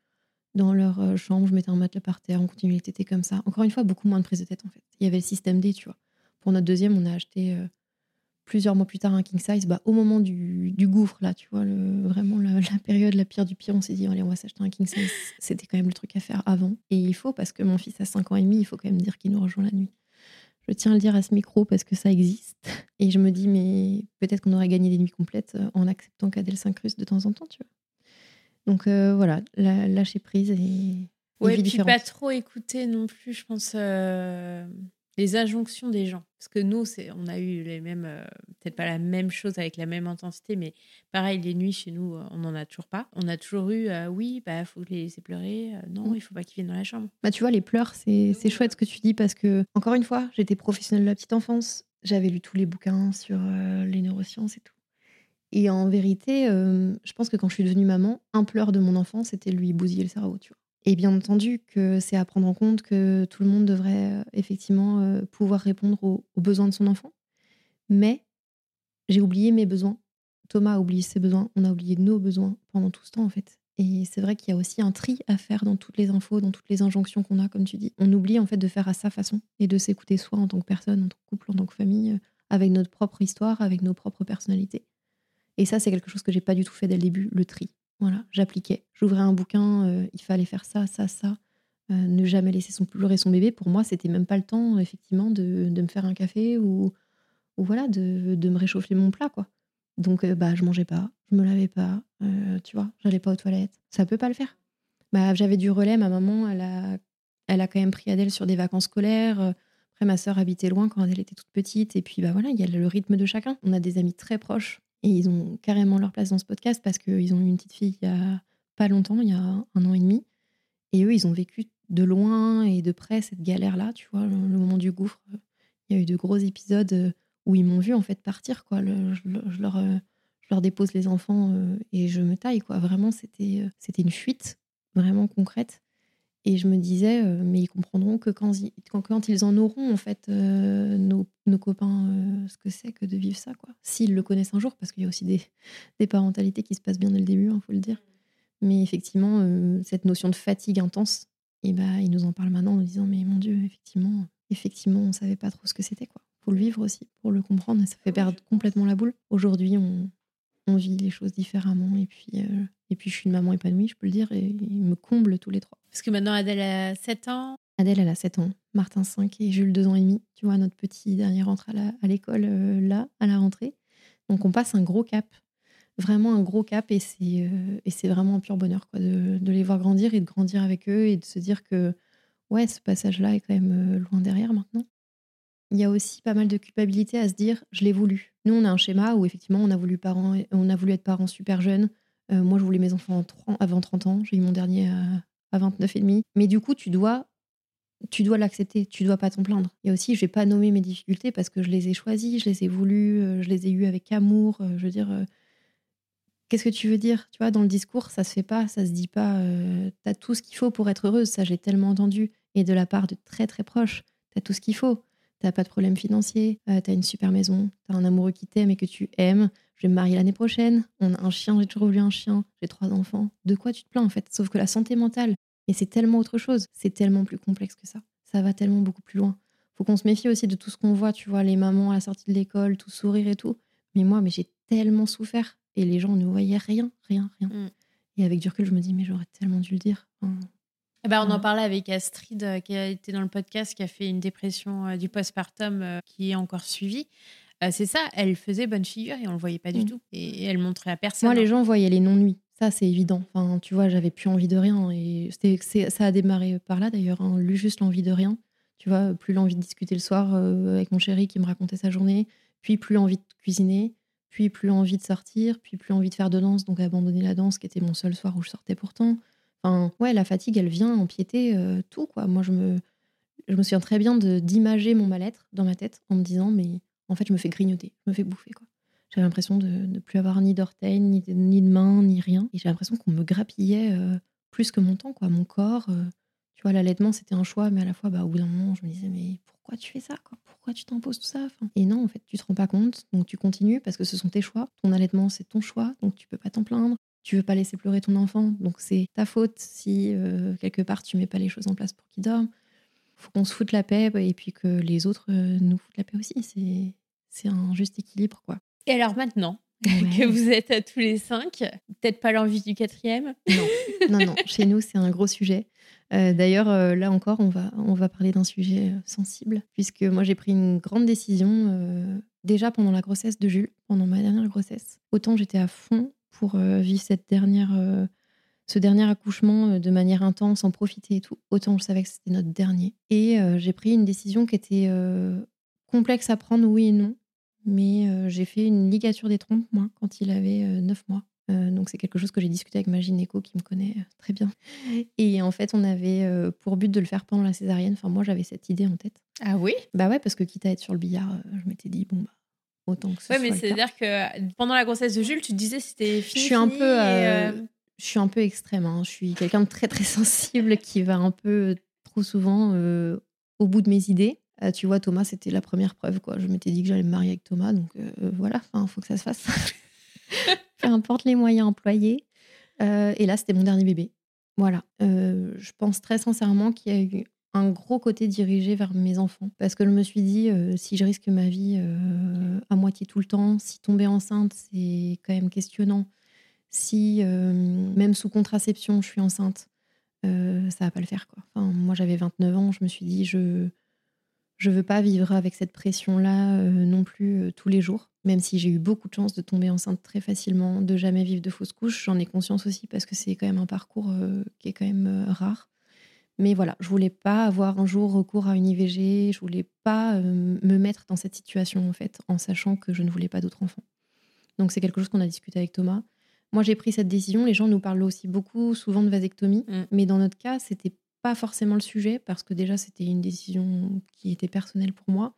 dans leur euh, chambre, je mettais un matelas par terre, on continuait les tétés comme ça. Encore une fois, beaucoup moins de prise de tête, en fait. Il y avait le système D, tu vois. Pour notre deuxième, on a acheté euh, plusieurs mois plus tard un king size, bah, au moment du, du gouffre, là, tu vois, le, vraiment la, la période la pire du pire, on s'est dit, allez, on va s'acheter un king size. C'était quand même le truc à faire avant. Et il faut, parce que mon fils a 5 ans et demi, il faut quand même dire qu'il nous rejoint la nuit. Je tiens à le dire à ce micro parce que ça existe. Et je me dis, mais peut-être qu'on aurait gagné des nuits complètes euh, en acceptant qu'Adèle s'incruste de temps en temps, tu vois. Donc euh, voilà, lâcher prise et. Ouais, vie puis différente. pas trop écouter non plus, je pense, euh, les injonctions des gens. Parce que nous, c'est, on a eu les mêmes, euh, peut-être pas la même chose avec la même intensité, mais pareil, les nuits chez nous, euh, on n'en a toujours pas. On a toujours eu, euh, oui, bah faut les laisser pleurer. euh, non, Mm. il faut pas qu'ils viennent dans la chambre. Bah, tu vois, les pleurs, c'est chouette ce que tu dis parce que, encore une fois, j'étais professionnelle de la petite enfance. J'avais lu tous les bouquins sur les neurosciences et tout. Et en vérité, je pense que quand je suis devenue maman, un pleur de mon enfant, c'était lui bousiller le cerveau, tu vois. Et bien entendu que c'est à prendre en compte que tout le monde devrait euh, effectivement euh, pouvoir répondre aux, besoins de son enfant. Mais j'ai oublié mes besoins. Thomas a oublié ses besoins. On a oublié nos besoins pendant tout ce temps, en fait. Et c'est vrai qu'il y a aussi un tri à faire dans toutes les infos, dans toutes les injonctions qu'on a, comme tu dis. On oublie en fait de faire à sa façon et de s'écouter soi en tant que personne, en tant que couple, en tant que famille, euh, avec notre propre histoire, avec nos propres personnalités. Et ça, c'est quelque chose que j'ai pas du tout fait dès le début, le tri. Voilà, j'appliquais. J'ouvrais un bouquin, euh, il fallait faire ça, ça, ça. Euh, ne jamais laisser son pleurer son bébé. Pour moi, c'était même pas le temps, effectivement, de, de me faire un café ou, ou voilà, de, de me réchauffer mon plat, quoi. Donc, euh, bah, je mangeais pas, je me lavais pas, euh, tu vois, j'allais pas aux toilettes. Ça peut pas le faire. Bah, j'avais du relais, ma maman, elle a, elle a quand même pris Adèle sur des vacances scolaires. Après, ma sœur habitait loin quand Adèle était toute petite. Et puis, bah voilà, il y a le rythme de chacun. On a des amis très proches et ils ont carrément leur place dans ce podcast parce qu'ils ont eu une petite fille il y a pas longtemps, il y a un an et demi. Et eux, ils ont vécu de loin et de près cette galère-là, tu vois, le, moment du gouffre. Il y a eu de gros épisodes euh, où ils m'ont vu en fait partir, quoi. Je, le- je leur, euh, je leur dépose les enfants euh, et je me taille, quoi. Vraiment, c'était c'était une fuite vraiment concrète. Et je me disais, euh, mais ils comprendront que quand, ils- quand, quand ils en auront, en fait, euh, nos, nos copains, euh, ce que c'est que de vivre ça, quoi. S'ils le connaissent un jour, parce qu'il y a aussi des, des parentalités qui se passent bien dès le début, il faut le dire. Mais effectivement, cette notion de fatigue intense, et bah, ils nous en parlent maintenant en nous disant, mais mon Dieu, effectivement, effectivement, on savait pas trop ce que c'était, quoi. Faut le vivre aussi, pour le comprendre, et ça fait perdre complètement la boule. Aujourd'hui, on, on vit les choses différemment, et puis, euh, et puis je suis une maman épanouie, je peux le dire, et ils me comblent tous les trois. Parce que maintenant, Adèle a 7 ans. Adèle, elle a 7 ans, Martin 5 et Jules 2 ans et demi. Tu vois, notre petit dernier rentre à l'école euh, là, à la rentrée. Donc on passe un gros cap, vraiment un gros cap et c'est euh, et c'est vraiment un pur bonheur quoi, de, de les voir grandir et de grandir avec eux et de se dire que ouais, ce passage-là est quand même loin derrière maintenant. Il y a aussi pas mal de culpabilité à se dire je l'ai voulu. Nous, on a un schéma où effectivement on a voulu, parents, on a voulu être parents super jeunes. Euh, moi, je voulais mes enfants en 30 avant 30 ans. J'ai eu mon dernier à, à 29 et demi. Mais du coup, tu dois tu dois l'accepter, tu dois pas t'en plaindre. Et aussi, je vais pas nommer mes difficultés parce que je les ai choisies, je les ai voulues, euh, je les ai eues avec amour. euh, je veux dire, euh, qu'est-ce que tu veux dire Tu vois, dans le discours, ça se fait pas, ça se dit pas. euh, t'as tout ce qu'il faut pour être heureuse. Ça, j'ai tellement entendu. Et de la part de très très proches, t'as tout ce qu'il faut. T'as pas de problème financier, euh, t'as une super maison, t'as un amoureux qui t'aime et que tu aimes. Je vais me marier l'année prochaine. On a un chien, j'ai toujours voulu un chien. J'ai trois enfants. De quoi tu te plains en fait? Sauf que la santé mentale, et c'est tellement autre chose. C'est tellement plus complexe que ça. Ça va tellement beaucoup plus loin. Faut qu'on se méfie aussi de tout ce qu'on voit, tu vois, les mamans à la sortie de l'école, tout sourire et tout. Mais moi, mais j'ai tellement souffert. Et les gens ne voyaient rien, rien, rien. Mm. Et avec du recul, je me dis, mais j'aurais tellement dû le dire. Enfin, bah, on en parlait avec Astrid, euh, qui a été dans le podcast, qui a fait une dépression euh, du postpartum euh, qui est encore suivie. c'est ça, elle faisait bonne figure et on le voyait pas du mm. tout. Et, elle montrait à personne. Moi, les gens voyaient les non-nuits. Ça, c'est évident. Enfin, tu vois, j'avais plus envie de rien. Et ça a démarré par là, d'ailleurs. Hein. juste l'envie de rien. Tu vois, plus l'envie de discuter le soir avec mon chéri qui me racontait sa journée. Puis plus envie de cuisiner. Puis plus envie de sortir. Puis plus envie de faire de danse. Donc abandonner la danse, qui était mon seul soir où je sortais pourtant. Enfin, ouais, la fatigue, elle vient empiéter euh, tout, quoi. Moi, je me, je me souviens très bien d'imager mon mal-être dans ma tête en me disant, mais en fait, je me fais grignoter, je me fais bouffer, quoi. J'avais l'impression de ne plus avoir ni d'orteils, ni, de, ni de mains, ni rien. Et j'ai l'impression qu'on me grappillait euh, plus que mon temps, quoi. Mon corps, euh, tu vois, l'allaitement, c'était un choix, mais à la fois, bah, au bout d'un moment, je me disais, mais pourquoi tu fais ça, quoi? Pourquoi tu t'imposes tout ça? Et non, en fait, tu te rends pas compte, donc tu continues parce que ce sont tes choix. Ton allaitement, c'est ton choix, donc tu peux pas t'en plaindre tu veux pas laisser pleurer ton enfant, donc c'est ta faute si euh, quelque part tu mets pas les choses en place pour qu'il dorme. Faut qu'on se foute la paix et puis que les autres euh, nous foutent la paix aussi. C'est c'est un juste équilibre quoi. Et alors maintenant que vous êtes à tous les cinq, peut-être pas l'envie du quatrième? Non, non, non. Chez nous c'est un gros sujet. Euh, d'ailleurs, là encore, on va, on va parler d'un sujet sensible, puisque moi j'ai pris une grande décision déjà pendant la grossesse de Jules, pendant ma dernière grossesse. Autant j'étais à fond pour euh, vivre cette dernière, euh, ce dernier accouchement euh, de manière intense, en profiter et tout. Autant je savais que c'était notre dernier. Et j'ai pris une décision qui était complexe à prendre, oui et non. Mais j'ai fait une ligature des trompes, moi, quand il avait 9 mois. donc c'est quelque chose que j'ai discuté avec ma gynéco qui me connaît très bien. Et en fait, on avait pour but de le faire pendant la césarienne. Enfin, moi, j'avais cette idée en tête. Ah oui? Bah ouais, parce que quitte à être sur le billard, je m'étais dit, bon, bah, autant que ouais, mais c'est-à-dire que pendant la grossesse de Jules, tu disais c'était fini. Je suis un peu, euh, euh, je suis un peu extrême. Hein. Je suis quelqu'un de très très sensible qui va un peu trop souvent euh, au bout de mes idées. tu vois, Thomas, c'était la première preuve. Quoi. Je m'étais dit que j'allais me marier avec Thomas, donc voilà, il faut que ça se fasse. Peu importe les moyens employés. et là, c'était mon dernier bébé. Voilà. je pense très sincèrement qu'il y a eu un gros côté dirigé vers mes enfants. Parce que je me suis dit, euh, si je risque ma vie euh, à moitié tout le temps, si tomber enceinte, c'est quand même questionnant. Si, euh, même sous contraception, je suis enceinte, ça va pas le faire. Quoi. Enfin, moi, j'avais 29 ans, je me suis dit, je je veux pas vivre avec cette pression-là non plus tous les jours. Même si j'ai eu beaucoup de chance de tomber enceinte très facilement, de jamais vivre de fausse couche, j'en ai conscience aussi parce que c'est quand même un parcours qui est quand même rare. Mais voilà, je voulais pas avoir un jour recours à une IVG, je voulais pas euh, me mettre dans cette situation en fait, en sachant que je ne voulais pas d'autres enfants. Donc c'est quelque chose qu'on a discuté avec Thomas. Moi j'ai pris cette décision. Les gens nous parlent aussi beaucoup, souvent de vasectomie, mm. mais dans notre cas c'était pas forcément le sujet parce que déjà c'était une décision qui était personnelle pour moi,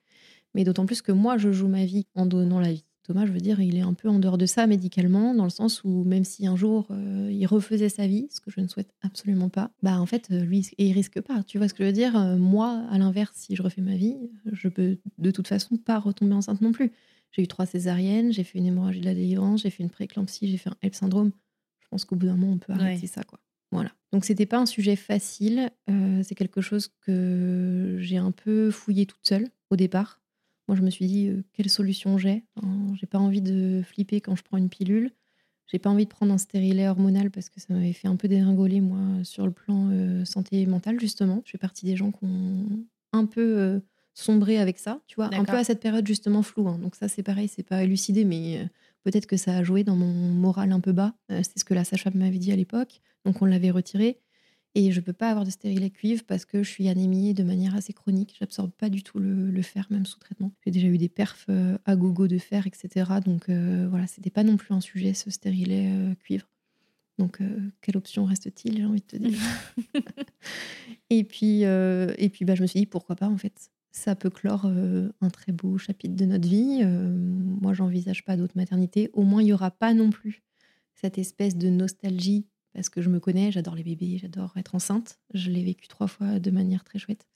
mais d'autant plus que moi je joue ma vie en donnant la vie. Thomas, je veux dire, il est un peu en dehors de ça médicalement, dans le sens où même si un jour euh, il refaisait sa vie, ce que je ne souhaite absolument pas, bah en fait, euh, lui, il risque pas. Tu vois ce que je veux dire? Euh, Moi, à l'inverse, si je refais ma vie, je peux de toute façon pas retomber enceinte non plus. J'ai eu trois césariennes, j'ai fait une hémorragie de la délivrance, j'ai fait une prééclampsie, j'ai fait un HELP syndrome. Je pense qu'au bout d'un moment, on peut arrêter ça, quoi. Voilà. Donc c'était pas un sujet facile. c'est quelque chose que j'ai un peu fouillé toute seule au départ moi, je me suis dit, euh, quelle solution j'ai? J'ai pas envie de flipper quand je prends une pilule. J'ai pas envie de prendre un stérilet hormonal parce que ça m'avait fait un peu dégringoler, moi, sur le plan euh, santé mentale, justement. Je fais partie des gens qui ont un peu euh, sombré avec ça, tu vois, un peu à cette période, justement, floue. Hein. Donc, ça, c'est pareil, c'est pas élucidé, mais peut-être que ça a joué dans mon moral un peu bas. c'est ce que la sage-femme m'avait dit à l'époque. Donc, on l'avait retiré. Et je ne peux pas avoir de stérilet cuivre parce que je suis anémiée de manière assez chronique. J'absorbe pas du tout le, fer, même sous traitement. J'ai déjà eu des perfs euh, à gogo de fer, etc. Donc euh, voilà, c'était pas non plus un sujet, ce stérilet euh, cuivre. Donc, quelle option reste-t-il, j'ai envie de te dire? Et puis, et puis bah, je me suis dit, pourquoi pas, en fait? Ça peut clore un très beau chapitre de notre vie. moi, j'envisage pas d'autres maternités. Au moins, il y aura pas non plus cette espèce de nostalgie parce que je me connais, j'adore les bébés, j'adore être enceinte. Je l'ai vécu trois fois de manière très chouette.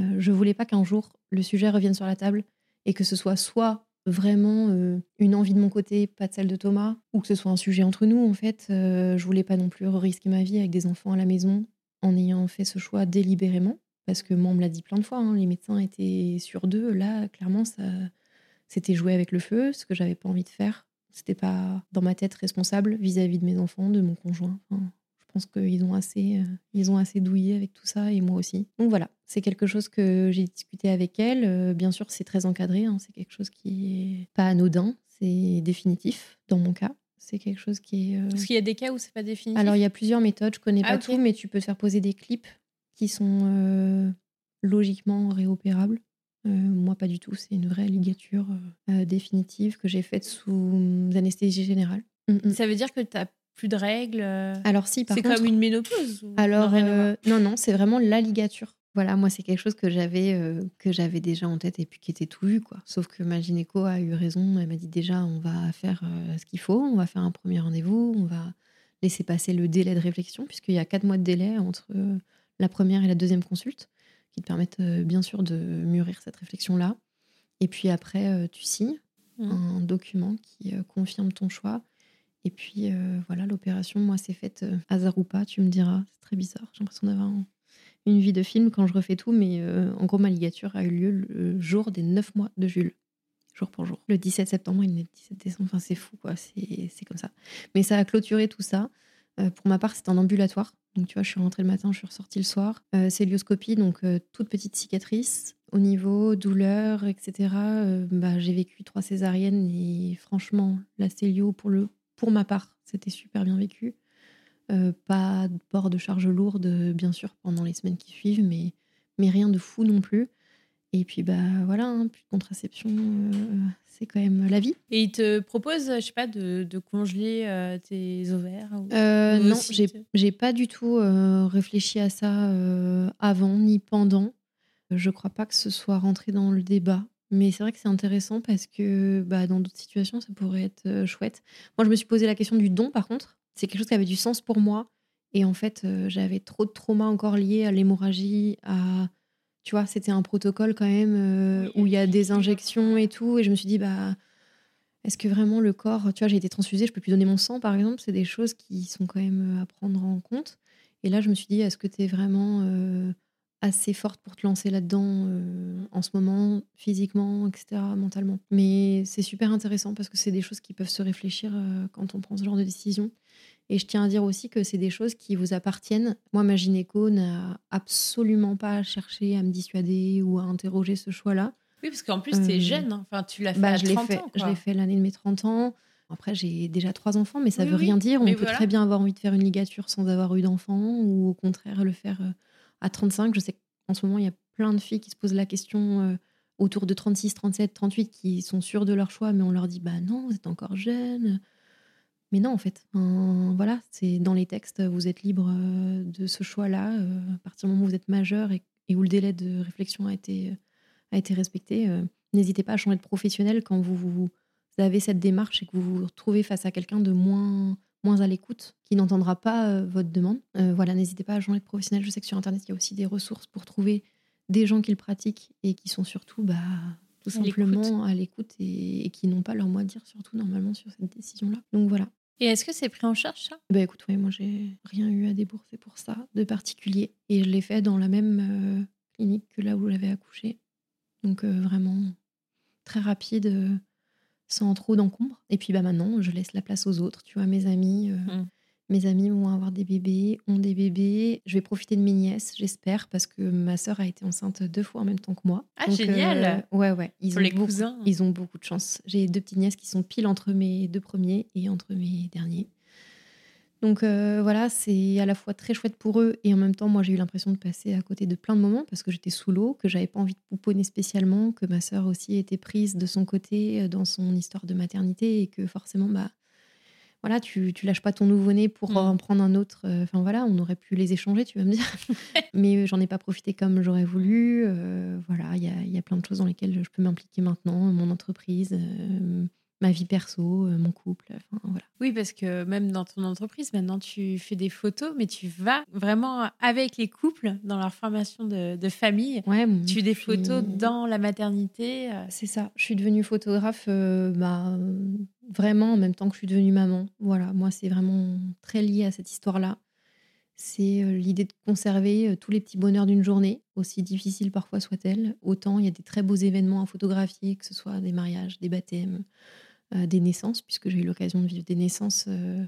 Euh, je voulais pas qu'un jour le sujet revienne sur la table et que ce soit soit vraiment euh, une envie de mon côté, pas de celle de Thomas, ou que ce soit un sujet entre nous. En fait, euh, je voulais pas non plus risquer ma vie avec des enfants à la maison en ayant fait ce choix délibérément, parce que moi on me l'a dit plein de fois, hein, les médecins étaient sur deux. Là, clairement, ça, c'était jouer avec le feu, ce que j'avais pas envie de faire. C'était pas dans ma tête responsable vis-à-vis de mes enfants, de mon conjoint. je pense qu'ils ont assez, euh, ils ont assez douillé avec tout ça et moi aussi. Donc voilà, c'est quelque chose que j'ai discuté avec elle. Euh, bien sûr, c'est très encadré. hein, c'est quelque chose qui est pas anodin. C'est définitif dans mon cas. C'est quelque chose qui est. euh, Parce qu'il y a des cas où c'est pas définitif? Alors il y a plusieurs méthodes. Je connais Ah, pas tout, mais tu peux te faire poser des clips qui sont euh, logiquement réopérables. Euh, moi, pas du tout. C'est une vraie ligature euh, euh, définitive que j'ai faite sous anesthésie générale. Mm, mm. Ça veut dire que tu n'as plus de règles. Alors si, par C'est contre, comme une ménopause. ou- alors non, euh, non, non, c'est vraiment la ligature. Voilà, moi c'est quelque chose que j'avais que j'avais déjà en tête et puis qui était tout vu quoi. Sauf que ma gynéco a eu raison. Elle m'a dit déjà on va faire ce qu'il faut, on va faire un premier rendez-vous, on va laisser passer le délai de réflexion puisqu'il y a quatre mois de délai entre la première et la deuxième consulte qui te permettent euh, bien sûr de mûrir cette réflexion là. Et puis après euh, tu signes Mhm. un document qui euh, confirme ton choix. Et puis euh, voilà, l'opération, moi, c'est faite hasard ou pas, tu me diras. C'est très bizarre. J'ai l'impression d'avoir un- une vie de film quand je refais tout. Mais euh, en gros, ma ligature a eu lieu le jour des 9 mois de Jules. Jour pour jour. Le 17 septembre, il est le 17 décembre. Enfin, c'est fou, quoi. C'est comme ça. Mais ça a clôturé tout ça. Euh, pour ma part, c'est un ambulatoire. Donc, tu vois, je suis rentrée le matin, je suis ressortie le soir. Euh, célioscopie, donc euh, toute petite cicatrice. Au niveau douleur, etc., bah, j'ai vécu trois césariennes et franchement, la célio, pour, le, ma part, c'était super bien vécu. Pas de port de charge lourde, bien sûr, pendant les semaines qui suivent, mais, mais rien de fou non plus. Et puis, bah voilà, hein, plus de contraception, euh, c'est quand même la vie. Et il te propose, je sais pas, de, de congeler euh, tes ovaires ou- Euh, ou non, j'ai j'ai pas du tout réfléchi à ça avant ni pendant. Je crois pas que ce soit rentré dans le débat. Mais c'est vrai que c'est intéressant parce que bah, dans d'autres situations, ça pourrait être chouette. Moi, je me suis posé la question du don, par contre. C'est quelque chose qui avait du sens pour moi. Et en fait, j'avais trop de traumas encore liés à l'hémorragie, à... Tu vois, c'était un protocole quand même euh, où il y a des injections et tout. Et je me suis dit, bah, est-ce que vraiment le corps, tu vois, j'ai été transfusée, je peux plus donner mon sang, par exemple, c'est des choses qui sont quand même euh, à prendre en compte. Et là, je me suis dit, est-ce que tu es vraiment euh, assez forte pour te lancer là-dedans euh, en ce moment, physiquement, etc., mentalement? Mais c'est super intéressant parce que c'est des choses qui peuvent se réfléchir euh, quand on prend ce genre de décision. Et je tiens à dire aussi que c'est des choses qui vous appartiennent. Moi, ma gynéco n'a absolument pas cherché à me dissuader ou à interroger ce choix-là. Oui, parce qu'en plus, Euh, jeune. hein. Enfin, tu l'as fait Bah, à je l'ai 30 fait, ans. je l'ai fait l'année de mes 30 ans. Après, j'ai déjà trois enfants, mais ça Oui, veut oui, rien dire. On mais peut voilà. très bien avoir envie de faire une ligature sans avoir eu d'enfant, ou au contraire le faire euh, à 35. Je sais qu'en ce moment, il y a plein de filles qui se posent la question euh, autour de 36, 37, 38, qui sont sûres de leur choix, mais on leur dit bah non, vous êtes encore jeune. Mais non, en fait, voilà, c'est dans les textes, vous êtes libre euh, de ce choix-là euh, à partir du moment où vous êtes majeur et, et où le délai de réflexion a été, a été respecté. euh, N'hésitez pas à changer de professionnel quand vous, vous avez cette démarche et que vous vous retrouvez face à quelqu'un de moins, moins à l'écoute, qui n'entendra pas euh, votre demande. Euh, voilà, n'hésitez pas à changer de professionnel. Je sais que sur Internet, il y a aussi des ressources pour trouver des gens qui le pratiquent et qui sont surtout bah, tout simplement à l'écoute et, et qui n'ont pas leur mot à dire, surtout normalement sur cette décision-là. Donc voilà. Et est-ce que c'est pris en charge, ça? Bah écoute, moi j'ai rien eu à débourser pour ça de particulier. Et je l'ai fait dans la même euh, clinique que là où j'avais accouché. Donc euh, vraiment très rapide, euh, sans trop d'encombre. Et puis bah maintenant, je laisse la place aux autres. Tu vois, mes amis, euh, Mm. Mes amis vont avoir des bébés, ont des bébés. Je vais profiter de mes nièces, j'espère, parce que ma sœur a été enceinte deux fois en même temps que moi. Ah, Donc, génial euh, Ouais, ouais. Ils Pour ont les beaucoup- cousins. Ils ont beaucoup de chance. J'ai deux petites nièces qui sont pile entre mes deux premiers et entre mes derniers. Donc euh, voilà, c'est à la fois très chouette pour eux et en même temps, moi j'ai eu l'impression de passer à côté de plein de moments parce que j'étais sous l'eau, que j'avais pas envie de pouponner spécialement, que ma sœur aussi était prise de son côté euh, dans son histoire de maternité et que forcément, bah voilà, tu, tu lâches pas ton nouveau-né pour Mm. en prendre un autre. Euh, Enfin voilà, on aurait pu les échanger, tu vas me dire. Mais j'en ai pas profité comme j'aurais voulu. Euh, voilà, il y a, il y a plein de choses dans lesquelles je peux m'impliquer maintenant, mon entreprise, euh, ma vie perso, euh, mon couple. Enfin voilà. Oui, parce que même dans ton entreprise, maintenant, tu fais des photos, mais tu vas vraiment avec les couples dans leur formation de, de famille. Ouais, Tu fais des suis- photos dans la maternité. euh, C'est ça. Je suis devenue photographe euh, bah, vraiment en même temps que je suis devenue maman. Voilà, moi, c'est vraiment très lié à cette histoire-là. C'est l'idée de conserver tous les petits bonheurs d'une journée, aussi difficile parfois soit-elle. Autant il y a des très beaux événements à photographier, que ce soit des mariages, des baptêmes, des naissances, puisque j'ai eu l'occasion de vivre des naissances euh,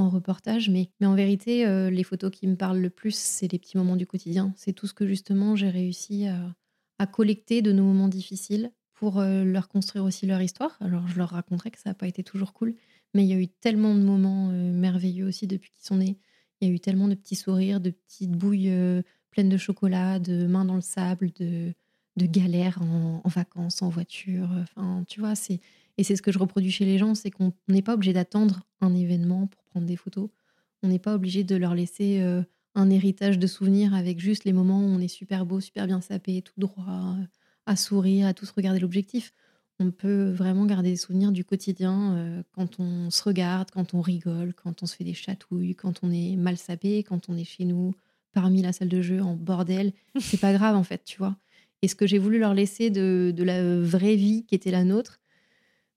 en reportage. Mais, mais en vérité, euh, les photos qui me parlent le plus, c'est les petits moments du quotidien. C'est tout ce que justement j'ai réussi à, collecter de nos moments difficiles pour euh, leur construire aussi leur histoire. Alors je leur raconterai que ça n'a pas été toujours cool, mais il y a eu tellement de moments euh, merveilleux aussi depuis qu'ils sont nés. Il y a eu tellement de petits sourires, de petites bouilles pleines de chocolat, de mains dans le sable, de, de galères en, en vacances, en voiture. Enfin, tu vois, c'est et c'est ce que je reproduis chez les gens, c'est qu'on n'est pas obligé d'attendre un événement pour prendre des photos. On n'est pas obligé de leur laisser euh, un héritage de souvenirs avec juste les moments où on est super beau, super bien sapé, tout droit, euh, à sourire, à tous regarder l'objectif. On peut vraiment garder des souvenirs du quotidien euh, quand on se regarde, quand on rigole, quand on se fait des chatouilles, quand on est mal sapé, quand on est chez nous, parmi la salle de jeu, en bordel. C'est pas grave en fait, tu vois. Et ce que j'ai voulu leur laisser de, de la vraie vie qui était la nôtre,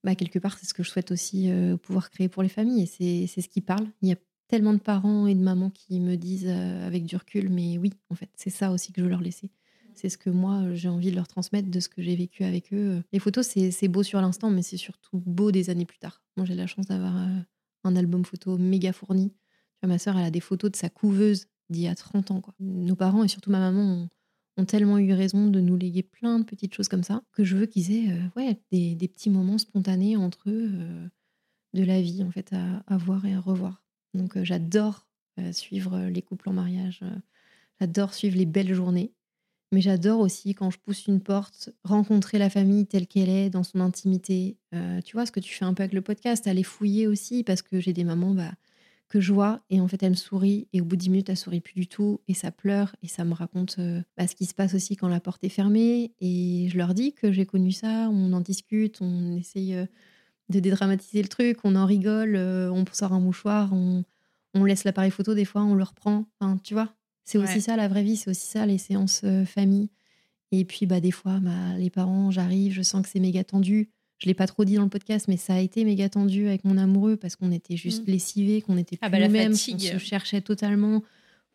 bah, quelque part, c'est ce que je souhaite aussi euh, pouvoir créer pour les familles. Et c'est ce qui parle. Il y a tellement de parents et de mamans qui me disent euh, avec du recul, mais oui, en fait, c'est ça aussi que je veux leur laisser. C'est ce que moi, j'ai envie de leur transmettre de ce que j'ai vécu avec eux. Les photos, c'est beau sur l'instant, mais c'est surtout beau des années plus tard. Moi, j'ai la chance d'avoir euh, un album photo méga fourni. Ma sœur, elle a des photos de sa couveuse d'il y a 30 ans. Quoi. Nos parents et surtout ma maman ont ont tellement eu raison de nous léguer plein de petites choses comme ça que je veux qu'ils aient euh, ouais, des, des, petits moments spontanés entre eux euh, de la vie en fait à, à, voir et à revoir. Donc euh, j'adore suivre les couples en mariage, j'adore suivre les belles journées, mais j'adore aussi quand je pousse une porte, rencontrer la famille telle qu'elle est dans son intimité. tu vois ce que tu fais un peu avec le podcast, aller fouiller aussi parce que j'ai des mamans bah, que je vois et en fait elle me sourit et au bout de 10 minutes elle sourit plus du tout et ça pleure et ça me raconte euh, bah, ce qui se passe aussi quand la porte est fermée et je leur dis que j'ai connu ça, on en discute, on essaye euh, de dédramatiser le truc, on en rigole, euh, on sort un mouchoir, on, on laisse l'appareil photo des fois, on le reprend, enfin tu vois, c'est aussi ça la vraie vie, c'est aussi ça les séances famille. Et puis bah des fois bah, les parents j'arrive, je sens que c'est méga tendu je l'ai pas trop dit dans le podcast, mais ça a été méga tendu avec mon amoureux parce qu'on était juste mmh. lessivés, qu'on était ah plus ah nous-mêmes, qu'on se cherchait totalement,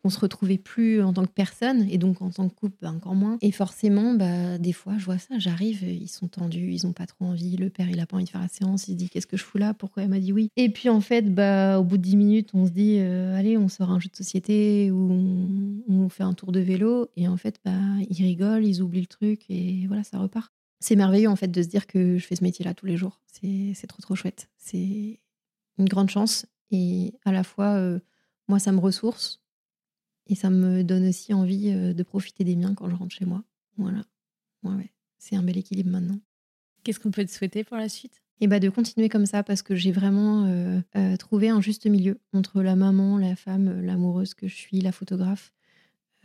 qu'on se retrouvait plus en tant que personne et donc en tant que couple bah, encore moins. Et forcément, bah des fois, je vois ça, j'arrive, ils sont tendus, ils ont pas trop envie. Le père, il a pas envie de faire la séance, il se dit qu'est-ce que je fous là? Pourquoi elle m'a dit oui? Et puis en fait, bah au bout de 10 minutes, on se dit euh, allez, on sort un jeu de société ou on, on, fait un tour de vélo et en fait, bah ils rigolent, ils oublient le truc et voilà, ça repart c'est merveilleux en fait de se dire que je fais ce métier-là tous les jours. C'est trop trop chouette. C'est une grande chance et à la fois euh, moi ça me ressource et ça me donne aussi envie euh, de profiter des miens quand je rentre chez moi. Voilà. Ouais, C'est un bel équilibre maintenant. Qu'est-ce qu'on peut te souhaiter pour la suite? Et bah de continuer comme ça parce que j'ai vraiment euh, trouvé un juste milieu entre la maman, la femme, l'amoureuse que je suis, la photographe.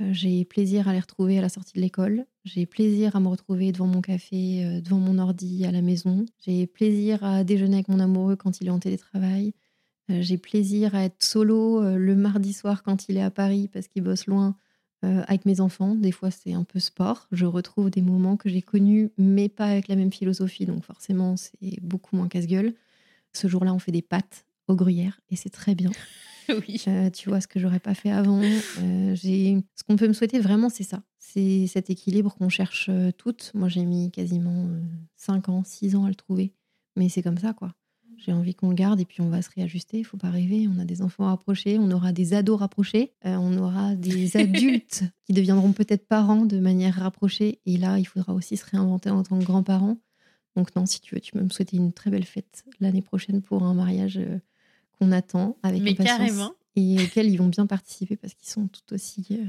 Euh, j'ai plaisir à les retrouver à la sortie de l'école. J'ai plaisir à me retrouver devant mon café, euh, devant mon ordi à la maison. J'ai plaisir à déjeuner avec mon amoureux quand il est en télétravail. Euh, j'ai plaisir à être solo le mardi soir quand il est à Paris parce qu'il bosse loin avec mes enfants. Des fois, c'est un peu sport. Je retrouve des moments que j'ai connus, mais pas avec la même philosophie. Donc forcément, c'est beaucoup moins casse-gueule. Ce jour-là, on fait des pâtes au gruyère et c'est très bien. oui. Euh, tu vois ce que j'aurais pas fait avant. Euh, j'ai ce qu'on peut me souhaiter vraiment, c'est ça. C'est cet équilibre qu'on cherche euh, toutes. Moi, j'ai mis quasiment 5 ans, 6 ans à le trouver. Mais c'est comme ça, quoi. J'ai envie qu'on le garde et puis on va se réajuster. Il faut pas rêver. On a des enfants rapprochés, on aura des ados rapprochés, on aura des adultes qui deviendront peut-être parents de manière rapprochée. Et là, il faudra aussi se réinventer en tant que grands-parents. Donc non, si tu veux, tu peux me souhaiter une très belle fête l'année prochaine pour un mariage qu'on attend avec Mais carrément. et auxquels ils vont bien participer parce qu'ils sont tout aussi euh,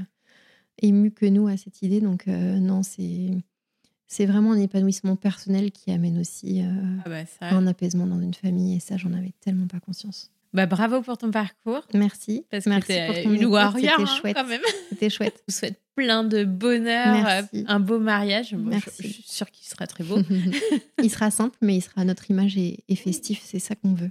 émus que nous à cette idée. Donc euh, non, c'est c'est vraiment un épanouissement personnel qui amène aussi euh, ah bah un apaisement dans une famille et ça, j'en avais tellement pas conscience. Bah, bravo pour ton parcours. Merci. Parce Merci que pour ton une warrior hein, chouette. quand même. C'était chouette. Je vous souhaite plein de bonheur, un beau mariage. Merci. Je, suis sûre qu'il sera très beau. il sera simple, mais il sera à notre image et festif. C'est ça qu'on veut.